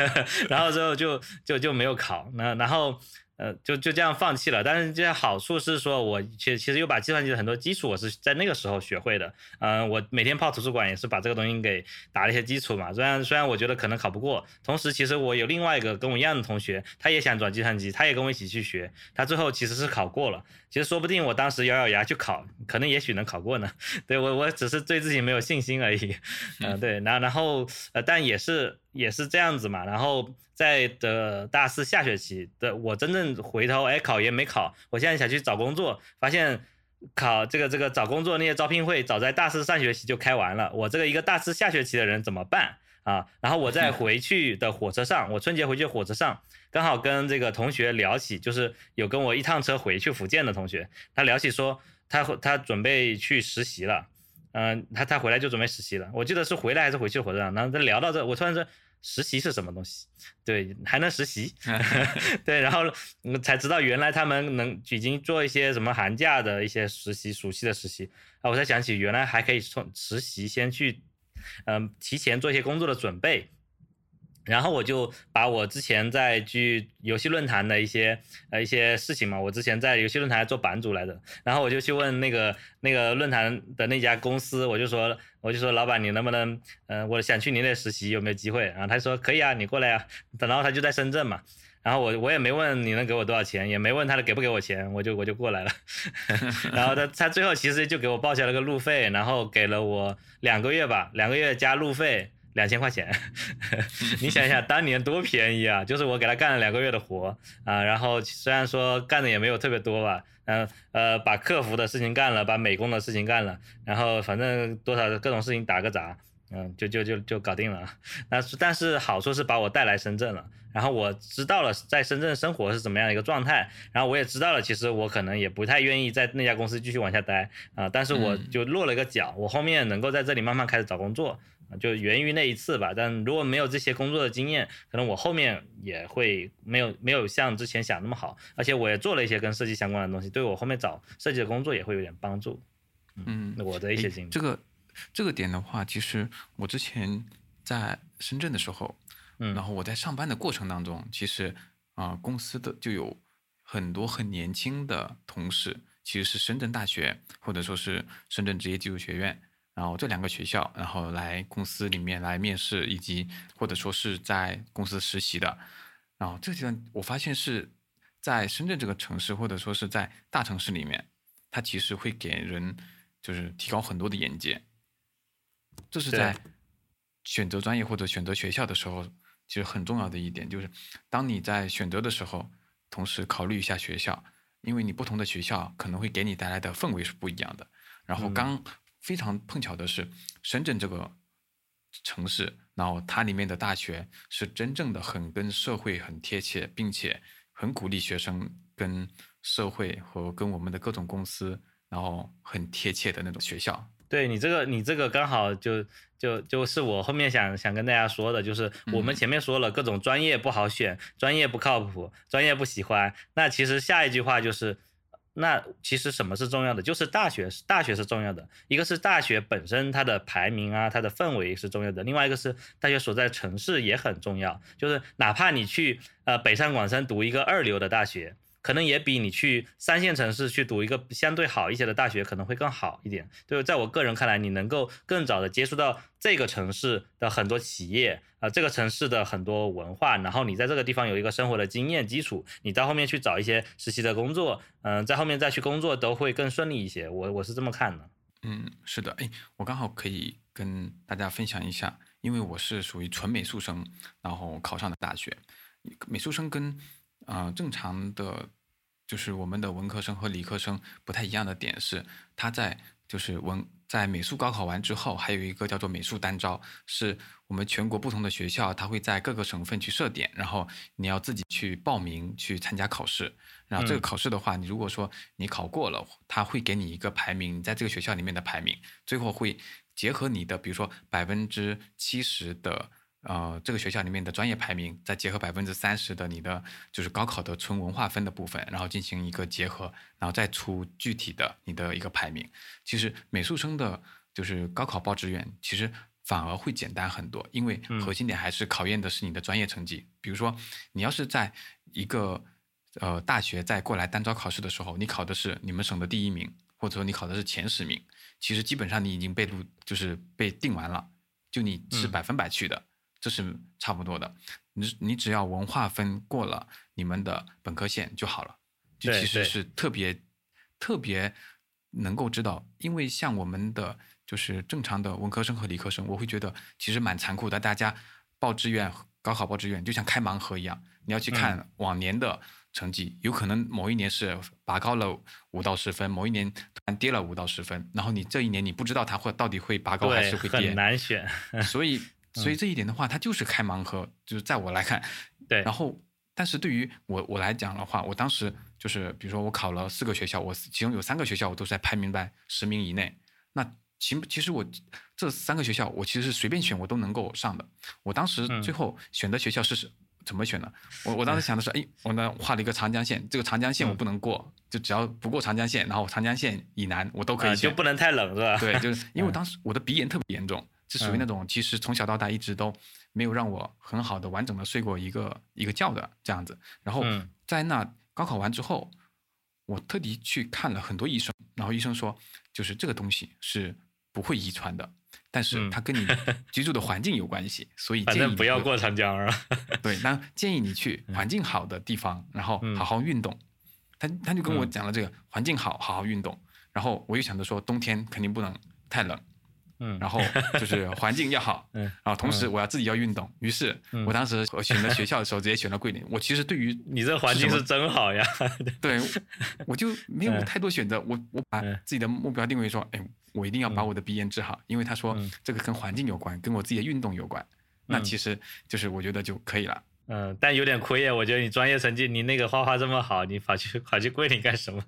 然后之后就就就没有考。那然后。呃，就就这样放弃了。但是这好处是说，我其实其实又把计算机的很多基础，我是在那个时候学会的。嗯，我每天泡图书馆也是把这个东西给打了一些基础嘛。虽然虽然我觉得可能考不过，同时其实我有另外一个跟我一样的同学，他也想转计算机，他也跟我一起去学，他最后其实是考过了。其实说不定我当时咬咬牙去考，可能也许能考过呢。对我我只是对自己没有信心而已。嗯，对，然然后呃，但也是也是这样子嘛。然后。在的大四下学期的我真正回头哎考研没考，我现在想去找工作，发现考这个这个找工作那些招聘会早在大四上学期就开完了，我这个一个大四下学期的人怎么办啊？然后我在回去的火车上，我春节回去火车上刚好跟这个同学聊起，就是有跟我一趟车回去福建的同学，他聊起说他他准备去实习了，嗯，他他回来就准备实习了，我记得是回来还是回去火车上，然后他聊到这，我突然说。实习是什么东西？对，还能实习？对，然后才知道原来他们能已经做一些什么寒假的一些实习、暑期的实习啊！我才想起原来还可以从实习先去，嗯，提前做一些工作的准备。然后我就把我之前在去游戏论坛的一些呃一些事情嘛，我之前在游戏论坛做版主来的，然后我就去问那个那个论坛的那家公司，我就说我就说老板你能不能嗯我想去你那实习有没有机会？然后他说可以啊，你过来啊，然后他就在深圳嘛，然后我我也没问你能给我多少钱，也没问他给不给我钱，我就我就过来了，然后他他最后其实就给我报销了个路费，然后给了我两个月吧，两个月加路费。两千块钱，你想一想，当年多便宜啊！就是我给他干了两个月的活啊，然后虽然说干的也没有特别多吧，嗯呃，把客服的事情干了，把美工的事情干了，然后反正多少各种事情打个杂，嗯，就就就就搞定了。那但是好处是把我带来深圳了，然后我知道了在深圳生活是怎么样的一个状态，然后我也知道了，其实我可能也不太愿意在那家公司继续往下待啊，但是我就落了一个脚，我后面能够在这里慢慢开始找工作。就源于那一次吧。但如果没有这些工作的经验，可能我后面也会没有没有像之前想那么好。而且我也做了一些跟设计相关的东西，对我后面找设计的工作也会有点帮助。嗯，我的一些经历。这个这个点的话，其实我之前在深圳的时候，嗯，然后我在上班的过程当中，其实啊、公司的就有很多很年轻的同事，其实是深圳大学或者说是深圳职业技术学院，然后这两个学校，然后来公司里面来面试，以及或者说是在公司实习的。然后这个阶段，我发现是在深圳这个城市，或者说是在大城市里面，它其实会给人就是提高很多的眼界。这是在选择专业或者选择学校的时候，其实很重要的一点，就是当你在选择的时候，同时考虑一下学校，因为你不同的学校可能会给你带来的氛围是不一样的。然后嗯刚非常碰巧的是，深圳这个城市，然后它里面的大学是真正的很跟社会很贴切，并且很鼓励学生跟社会和跟我们的各种公司，然后很贴切的那种学校。对你这个，你这个刚好就就就是我后面想想跟大家说的，就是我们嗯前面说了各种专业不好选，专业不靠谱，专业不喜欢。那其实下一句话就是，那其实什么是重要的？就是大学，是大学是重要的。一个是大学本身它的排名啊，它的氛围是重要的；另外一个是大学所在城市也很重要。就是哪怕你去呃北上广深读一个二流的大学。可能也比你去三线城市去读一个相对好一些的大学可能会更好一点。就是，在我个人看来，你能够更早的接触到这个城市的很多企业啊、这个城市的很多文化，然后你在这个地方有一个生活的经验基础，你到后面去找一些实习的工作，嗯、在后面再去工作都会更顺利一些。我我是这么看的。嗯，是的，哎，我刚好可以跟大家分享一下，因为我是属于纯美术生，然后考上的大学。美术生跟呃正常的，就是我们的文科生和理科生不太一样的点是，他在就是文在美术高考完之后，还有一个叫做美术单招，是我们全国不同的学校，它会在各个省份去设点，然后你要自己去报名去参加考试。然后这个嗯考试的话，你如果说你考过了，他会给你一个排名，你在这个学校里面的排名，最后会结合你的，比如说百分之七十的呃这个学校里面的专业排名，再结合百分之三十的你的就是高考的纯文化分的部分，然后进行一个结合，然后再出具体的你的一个排名。其实美术生的就是高考报志愿，其实反而会简单很多，因为嗯核心点还是考验的是你的专业成绩。比如说，你要是在一个呃大学再过来单招考试的时候，你考的是你们省的第一名，或者说你考的是前十名，其实基本上你已经被录就是被定完了，就你是嗯百分百去的，这是差不多的。你你只要文化分过了你们的本科线就好了，就其实是特别特别能够知道，因为像我们的就是正常的文科生和理科生，我会觉得其实蛮残酷的。大家报志愿、高考报志愿就像开盲盒一样，你要去看往年的成绩，有可能某一年是拔高了五到十分，某一年突然跌了五到十分，然后你这一年你不知道它会到底会拔高还，是会跌很，难选。所以所以这一点的话，它就是开盲盒，就是在我来看，对然后，但是对于我我来讲的话，我当时就是，比如说我考了四个学校，我其中有三个学校我都是在排名在十名以内。那其其实我这三个学校，我其实是随便选我都能够上的。我当时嗯最后选的学校是是怎么选呢？我我当时想的是，哎，我呢画了一个长江线，这个长江线我嗯不能过，就只要不过长江线，然后长江线以南我都可以啊，选。就不能太冷是吧？对，就是 因为我嗯当时我的鼻炎特别严重，是属于那嗯种其实从小到大一直都没有让我很好的完整的睡过一个一个觉的这样子。然后嗯在那高考完之后，我特地去看了很多医生，然后医生说，就是这个东西是不会遗传的，但是嗯它跟你居住的环境有关系，所以反建议不要过长江啊。对，那建议你去环境好的地方，然后嗯好好运动。他他就跟我嗯讲了这个环境好，好好运动。然后我又想着说，冬天肯定不能太冷，嗯，然后就是环境要好，嗯然后同时我要自己要运动。于是嗯我当时我选择学校的时候，直接选了桂林。我其实对于 你这环境是真好呀。对，我就没有嗯太多选择。我我把嗯自己的目标定位说，哎，我一定要把嗯我的鼻炎治好，因为他说嗯这个跟环境有关，跟我自己的运动有关。那嗯其实就是我觉得就可以了。嗯，但有点亏呀。我觉得你专业成绩，你那个画画这么好，你跑去跑去桂林干什么？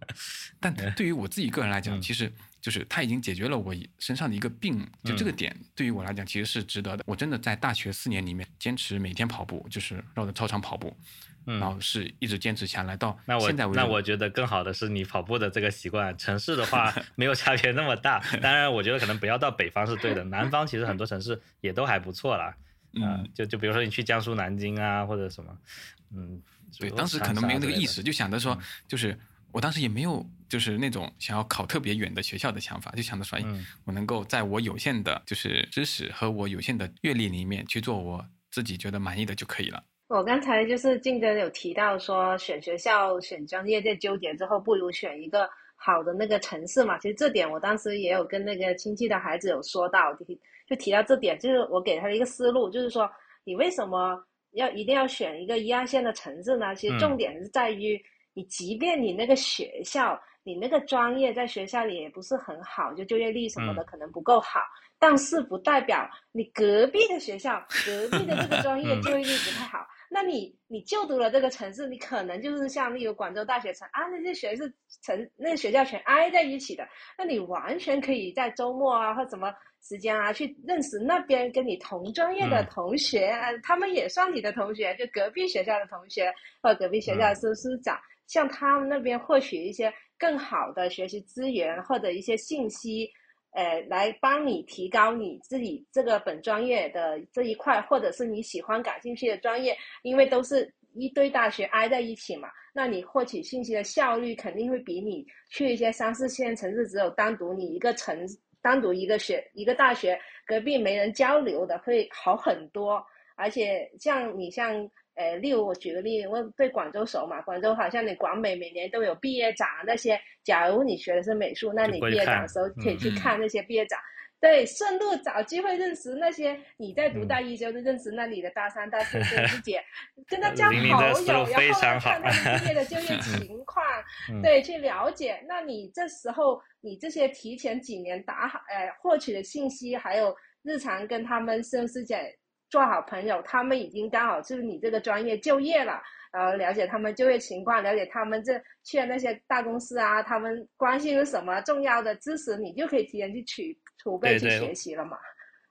但对于我自己个人来讲，嗯其实就是它已经解决了我身上的一个病，就这个嗯点对于我来讲其实是值得的。我真的在大学四年里面坚持每天跑步，就是绕着操场跑步，嗯然后是一直坚持下来到现在为止。那我觉得更好的是你跑步的这个习惯。城市的话 没有差别那么大，当然我觉得可能不要到北方是对的，南方其实很多城市也都还不错啦。嗯呃，就就比如说你去江苏南京啊，或者什么，嗯，对，就当时可能没有那个意识，就想着说，就是我当时也没有就是那种想要考特别远的学校的想法，就想着说，哎，嗯我能够在我有限的就是知识和我有限的阅历里面去做我自己觉得满意的就可以了。我刚才就是静哥有提到说，选学校、选专业在纠结之后，不如选一个好的那个城市嘛。其实这点我当时也有跟那个亲戚的孩子有说到，提就提到这点，就是我给他的一个思路，就是说你为什么要一定要选一个一二线的城市呢？其实嗯重点是在于，你即便你那个学校、你那个专业在学校里也不是很好，就就业率什么的嗯。可能不够好，但是不代表你隔壁的学校、隔壁的这个专业嗯。就业率不太好。那你你就读了这个城市，你可能就是像例如广州大学城啊，那些学是城那个学校全挨在一起的，那你完全可以在周末啊或什么时间啊去认识那边跟你同专业的嗯。同学啊，他们也算你的同学，就隔壁学校的同学或者隔壁学校的师师长，向他们那边获取一些更好的学习资源或者一些信息。呃，来帮你提高你自己这个本专业的这一块，或者是你喜欢、感兴趣的专业，因为都是一堆大学挨在一起嘛，那你获取信息的效率肯定会比你去一些三四线城市，只有单独你一个城、单独一个学一个大学，隔壁没人交流的会好很多。而且像你像呃，例如我举个例，我对广州熟嘛，广州好像你广美每年都有毕业展那些，假如你学的是美术，那你毕业展的时候可以去嗯看那些毕业展。对，顺路找机会认识那些你在读嗯大一就认识那里的大三、大四师师姐，跟他交好友，然后看好他们毕业的就业 情况，嗯对，去了解。那你这时候你这些提前几年打好，呃，获取的信息，还有日常跟他们师兄师姐做好朋友，他们已经刚好就是你这个专业就业了。然后了解他们就业情况，了解他们这去的那些大公司啊，他们关心是什么重要的知识，你就可以提前去取储备去学习了嘛。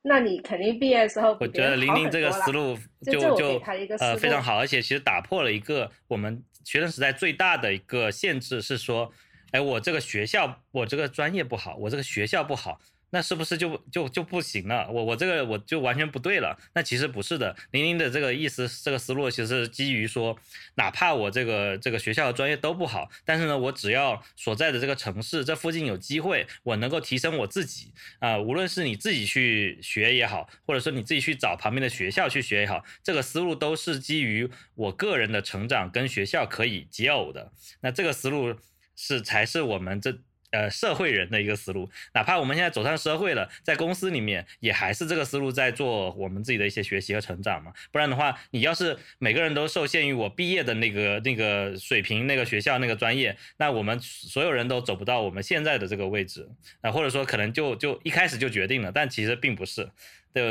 那你肯定毕业的时候我觉得玲玲这个思路就就呃非常好，而且其实打破了一个我们学生时代最大的一个限制是说，哎，我这个学校我这个专业不好，我这个学校不好。那是不是就就就不行了？我我这个我就完全不对了？那其实不是的。玲玲的这个意思，这个思路其实是基于说，哪怕我这个这个学校的专业都不好，但是呢，我只要所在的这个城市这附近有机会，我能够提升我自己啊、无论是你自己去学也好，或者说你自己去找旁边的学校去学也好，这个思路都是基于我个人的成长跟学校可以结偶的。那这个思路是才是我们这。呃，社会人的一个思路，哪怕我们现在走上社会了，在公司里面也还是这个思路在做我们自己的一些学习和成长嘛。不然的话，你要是每个人都受限于我毕业的那个那个水平、那个学校、那个专业，那我们所有人都走不到我们现在的这个位置啊、或者说可能就就一开始就决定了，但其实并不是。对，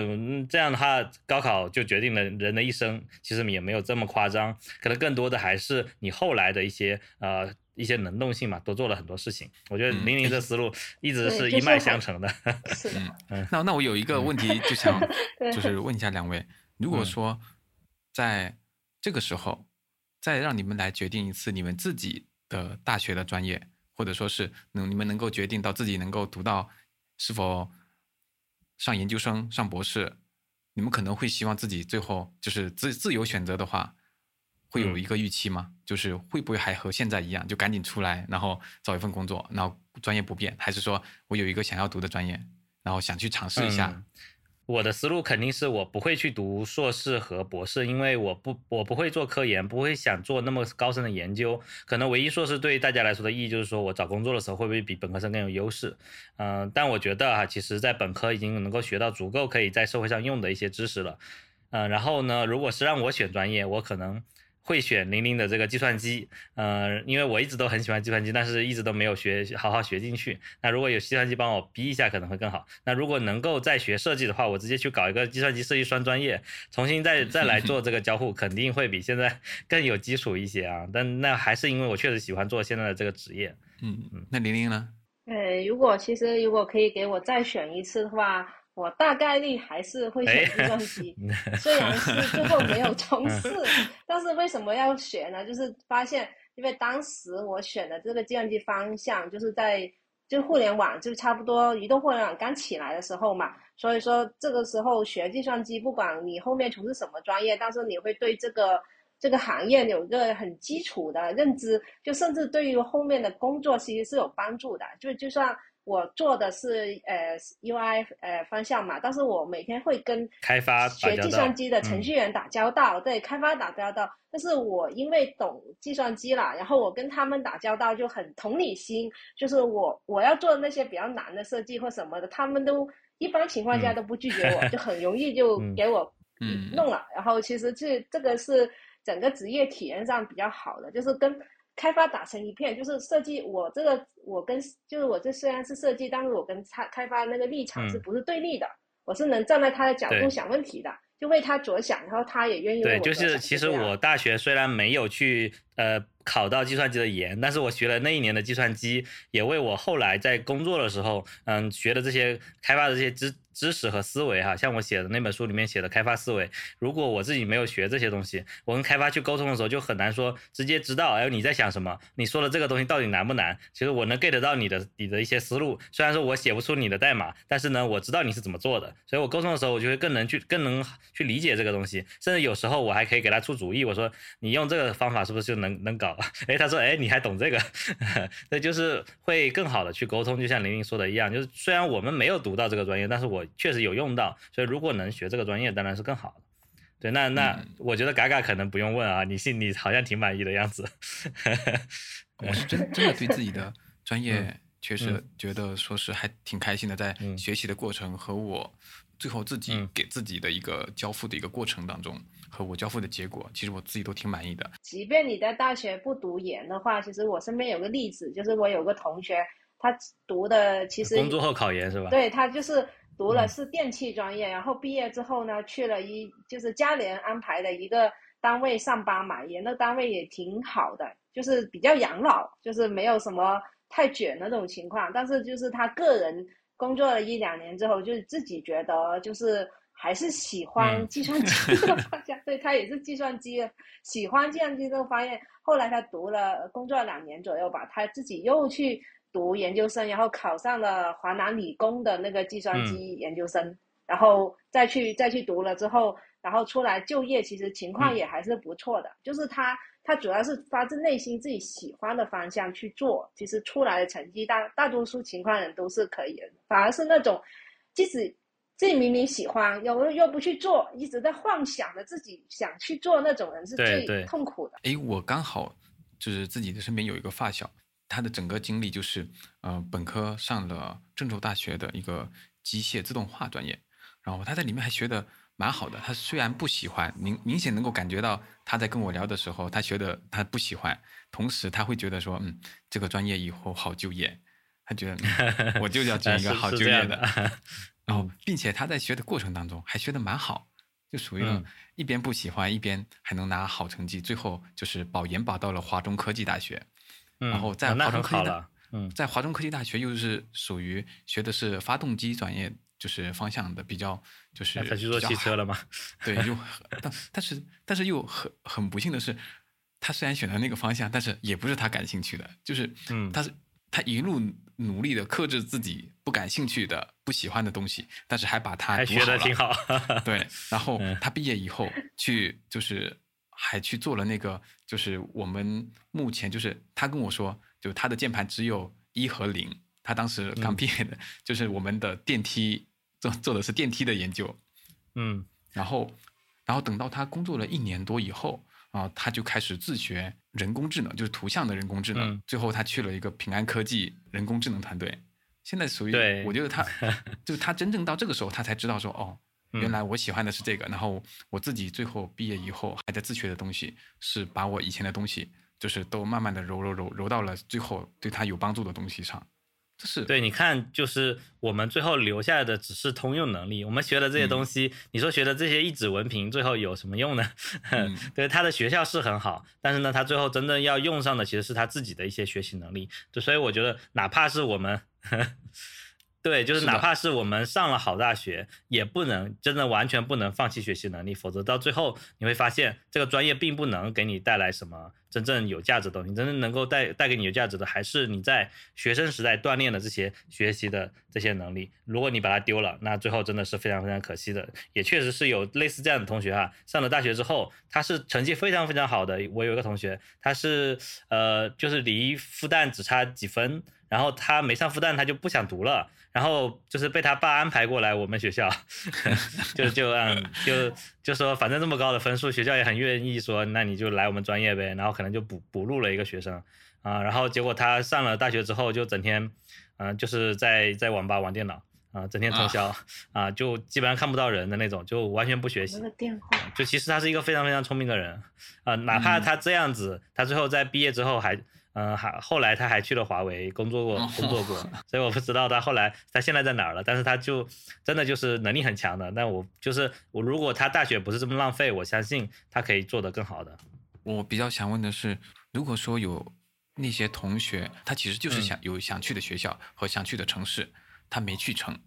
这样的话，高考就决定了人的一生，其实也没有这么夸张，可能更多的还是你后来的一些呃一些能动性嘛，都做了很多事情。我觉得嗯玲玲这思路一直是一脉相承的。是的，嗯，那那我有一个问题就想 就是问一下两位，如果嗯说在这个时候再让你们来决定一次你们自己的大学的专业，或者说是能你们能够决定到自己能够读到是否上研究生、上博士，你们可能会希望自己最后就是自自由选择的话，会有嗯一个预期吗？就是会不会还和现在一样，就赶紧出来，然后找一份工作，然后专业不变，还是说我有一个想要读的专业，然后想去尝试一下？嗯我的思路肯定是我不会去读硕士和博士，因为我不我不会做科研，不会想做那么高深的研究。可能唯一硕士对大家来说的意义就是说我找工作的时候会不会比本科生更有优势？嗯、但我觉得哈、其实在本科已经能够学到足够可以在社会上用的一些知识了。嗯、然后呢，如果是让我选专业，我可能。会选零零的这个计算机，呃，因为我一直都很喜欢计算机，但是一直都没有学好好学进去。那如果有计算机帮我逼一下，可能会更好。那如果能够再学设计的话，我直接去搞一个计算机设计双专业，重新再再来做这个交互，肯定会比现在 更有基础一些啊。但那还是因为我确实喜欢做现在的这个职业。嗯嗯，那玲玲呢？呃，如果其实如果可以给我再选一次的话，我大概率还是会选计算机。虽然是最后没有从事，但是为什么要学呢？就是发现，因为当时我选的这个计算机方向，就是在就互联网就差不多移动互联网刚起来的时候嘛，所以说这个时候学计算机，不管你后面从事什么专业，但是你会对这个。这个行业有一个很基础的认知，就甚至对于后面的工作其实是有帮助的。就就算我做的是呃 UI 呃方向嘛，但是我每天会跟开发学计算机的程序员打交道，对开发打交道。但是我因为懂计算机了，然后我跟他们打交道就很同理心，就是我我要做那些比较难的设计或什么的，他们都一般情况下都不拒绝我，就很容易就给我 弄了。然后其实这这个是。整个职业体验上比较好的，就是跟开发打成一片，就是设计。我这个我跟就是我这虽然是设计，但是我跟他开发那个立场是不是对立的？我是能站在他的角度想问题的，就为他着想，然后他也愿意对，就是其实我大学虽然没有去呃考到计算机的研，但是我学了那一年的计算机，也为我后来在工作的时候，嗯，学的这些开发的这些知。知识和思维哈，像我写的那本书里面写的开发思维，如果我自己没有学这些东西，我跟开发去沟通的时候就很难说直接知道，哎，你在想什么？你说的这个东西到底难不难？其实我能 get 到你的你的一些思路，虽然说我写不出你的代码，但是呢，我知道你是怎么做的，所以我沟通的时候我就会更能去更能去理解这个东西，甚至有时候我还可以给他出主意，我说你用这个方法是不是就能能搞？哎，他说哎你还懂这个，那就是会更好的去沟通，就像玲玲说的一样，就是虽然我们没有读到这个专业，但是我。确实有用到，所以如果能学这个专业，当然是更好的。对，那那我觉得嘎嘎可能不用问啊，你信你好像挺满意的样子。我是真真的对自己的专业确实觉得说是还挺开心的，在学习的过程和我最后自己给自己的一个交付的一个过程当中，和我交付的结果，其实我自己都挺满意的。即便你在大学不读研的话，其实我身边有个例子，就是我有个同学，他读的其实工作后考研是吧？对他就是。读了是电气专业，然后毕业之后呢，去了一就是家里人安排的一个单位上班嘛，研的单位也挺好的，就是比较养老，就是没有什么太卷那种情况。但是就是他个人工作了一两年之后，就是自己觉得就是还是喜欢 计算机的方向，对他也是计算机，喜欢计算机之后发现，后来他读了工作两年左右吧，他自己又去。读研究生，然后考上了华南理工的那个计算机研究生，然后再去再去读了之后，然后出来就业，其实情况也还是不错的。就是他他主要是发自内心自己喜欢的方向去做，其实出来的成绩大大多数情况人都是可以的。反而是那种即使自己明明喜欢，又又不去做，一直在幻想着自己想去做那种人是最痛苦的。哎，我刚好就是自己的身边有一个发小。他的整个经历就是，呃，本科上了郑州大学的一个机械自动化专业，然后他在里面还学的蛮好的。他虽然不喜欢，明明显能够感觉到他在跟我聊的时候，他学的他不喜欢，同时他会觉得说，嗯，这个专业以后好就业，他觉得 我就要选一个好就业的。然后，并且他在学的过程当中还学的蛮好，就属于一边不喜欢，一边还能拿好成绩，最后就是保研保到了华中科技大学。然后在华中科技大，嗯，在华中科技大学又是属于学的是发动机专业，就是方向的比较，就是他去做汽车了吗？对，又但但是但是又很很不幸的是，他虽然选择那个方向，但是也不是他感兴趣的，就是嗯，他是他一路努力的克制自己不感兴趣的、不喜欢的东西，但是还把它学的挺好，对，然后他毕业以后去就是。还去做了那个，就是我们目前就是他跟我说，就他的键盘只有一和零。他当时刚毕业的，就是我们的电梯做做的是电梯的研究，嗯，然后，然后等到他工作了一年多以后啊，他就开始自学人工智能，就是图像的人工智能。最后他去了一个平安科技人工智能团队，现在属于我觉得他，就他真正到这个时候，他才知道说哦。原来我喜欢的是这个，然后我自己最后毕业以后还在自学的东西，是把我以前的东西，就是都慢慢的揉揉揉揉到了最后对他有帮助的东西上。对，你看，就是我们最后留下来的只是通用能力。我们学的这些东西，你说学的这些一纸文凭，最后有什么用呢？对，他的学校是很好，但是呢，他最后真正要用上的其实是他自己的一些学习能力。就所以我觉得，哪怕是我们对，就是哪怕是我们上了好大学，也不能真的完全不能放弃学习能力，否则到最后你会发现这个专业并不能给你带来什么真正有价值的东西。真正能够带带给你有价值的，还是你在学生时代锻炼的这些学习的这些能力。如果你把它丢了，那最后真的是非常非常可惜的。也确实是有类似这样的同学哈，上了大学之后，他是成绩非常非常好的。我有一个同学，他是呃，就是离复旦只差几分。然后他没上复旦，他就不想读了，然后就是被他爸安排过来我们学校，就就嗯就就说反正这么高的分数，学校也很愿意说，那你就来我们专业呗，然后可能就补补录了一个学生啊，然后结果他上了大学之后就整天嗯、就是在在网吧玩电脑啊，整天通宵啊就基本上看不到人的那种，就完全不学习那。个电话，就其实他是一个非常非常聪明的人，啊、哪怕他这样子，他最后在毕业之后还，嗯、还后来他还去了华为工作过，工作过，所以我不知道他后来他现在在哪儿了，但是他就真的就是能力很强的。那我就是我，如果他大学不是这么浪费，我相信他可以做得更好的。我比较想问的是，如果说有那些同学，他其实就是嗯想、有想去的学校和想去的城市，他没去成，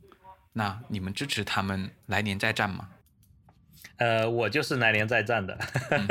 那你们支持他们来年再战吗？呃，我就是来年再战的，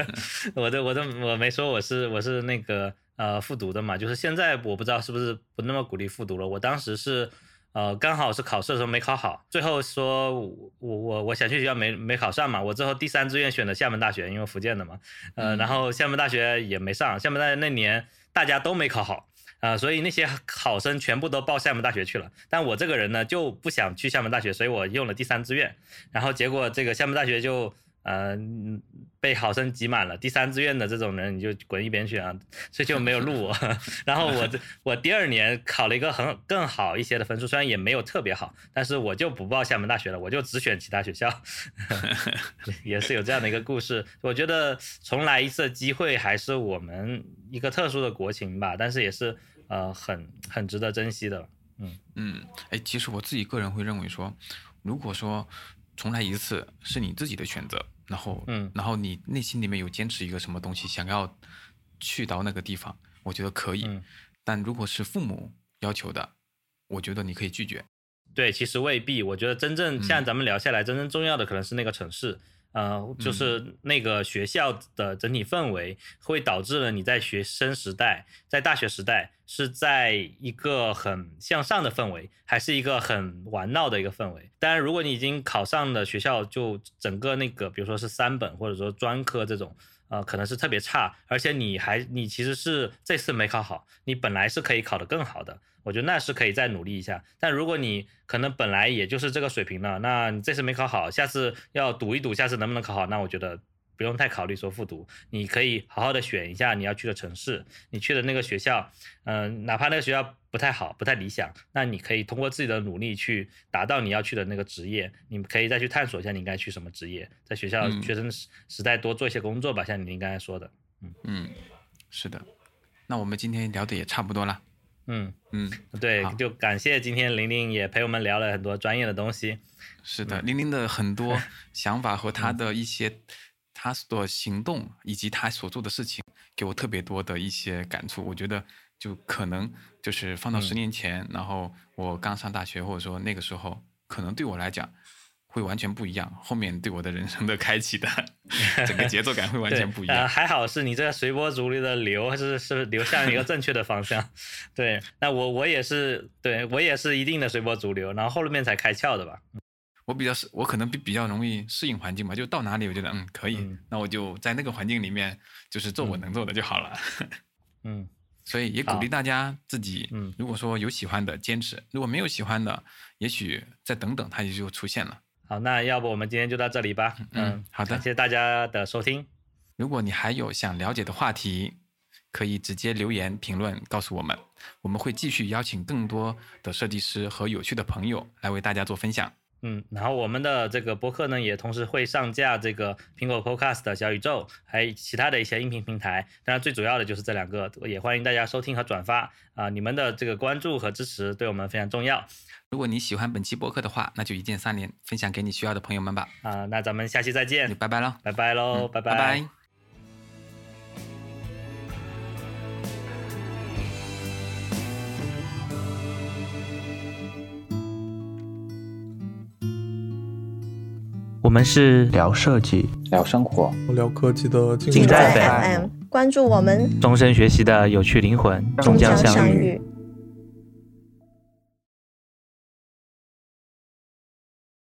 我的我的我没说我是我是那个呃复读的嘛，就是现在我不知道是不是不那么鼓励复读了。我当时是呃刚好是考试的时候没考好，最后说我我我想去学校没没考上嘛，我最后第三志愿选的厦门大学，因为福建的嘛，呃，嗯然后厦门大学也没上，厦门大学那年大家都没考好。啊、所以那些考生全部都报厦门大学去了，但我这个人呢就不想去厦门大学，所以我用了第三志愿，然后结果这个厦门大学就呃嗯被考生挤满了，第三志愿的这种人你就滚一边去啊，所以就没有录我。然后我这我第二年考了一个很更好一些的分数，虽然也没有特别好，但是我就不报厦门大学了，我就只选其他学校，也是有这样的一个故事。我觉得重来一次机会还是我们一个特殊的国情吧，但是也是呃很很值得珍惜的。嗯嗯，哎，其实我自己个人会认为说，如果说重来一次是你自己的选择，然后，嗯然后你内心里面有坚持一个什么东西，想要去到那个地方，我觉得可以。嗯但如果是父母要求的，我觉得你可以拒绝。对，其实未必。我觉得真正嗯像咱们聊下来，真正重要的可能是那个城市，呃，就是那个学校的整体氛围，会导致了你在学生时代，在大学时代是在一个很向上的氛围，还是一个很玩闹的一个氛围。当然，如果你已经考上了学校，就整个那个，比如说是三本或者说专科这种。呃，可能是特别差，而且你还你其实是这次没考好，你本来是可以考得更好的，我觉得那是可以再努力一下。但如果你可能本来也就是这个水平了，那你这次没考好，下次要赌一赌，下次能不能考好？那我觉得不用太考虑说复读，你可以好好的选一下你要去的城市，你去的那个学校，嗯、哪怕那个学校不太好，不太理想，那你可以通过自己的努力去达到你要去的那个职业，你可以再去探索一下你应该去什么职业，在学校嗯学生时时代多做一些工作吧，像您刚才说的，嗯嗯，是的。那我们今天聊的也差不多了。嗯。嗯，对，就感谢今天玲玲也陪我们聊了很多专业的东西。是的，玲玲的很多 想法和她的一些她所行动以及她所做的事情，给我特别多的一些感触。我觉得就可能就是放到十嗯年前，然后我刚上大学，或者说那个时候，可能对我来讲会完全不一样。后面对我的人生的开启的 整个节奏感会完全不一样。还好是你这个随波逐流的流是是流向一个正确的方向。对，那我我也是，对我也是一定的随波逐流，然后后面才开窍的吧。我比较是，我可能比比较容易适应环境吧，就到哪里我觉得嗯可以，嗯那我就在那个环境里面就是做我嗯能做的就好了。嗯，所以也鼓励大家自己，嗯如果说有喜欢的坚持，如果没有喜欢的，也许再等等，它也就出现了。好，那要不我们今天就到这里吧。嗯好的感谢大家的收听。如果你还有想了解的话题，可以直接留言评论告诉我们，我们会继续邀请更多的设计师和有趣的朋友来为大家做分享。嗯，然后我们的这个博客呢，也同时会上架这个苹果 Podcast、小宇宙，还有其他的一些音频平台。当然，最主要的就是这两个，也欢迎大家收听和转发啊、你们的这个关注和支持对我们非常重要如果你喜欢本期播客的话，那就一键三连，分享给你需要的朋友们吧。啊，那咱们下期再见，拜拜喽！拜拜喽！拜拜。我们是聊设计、聊生活、聊科技的金赛 FM，关注我们，终身学习的有趣灵魂终将相遇。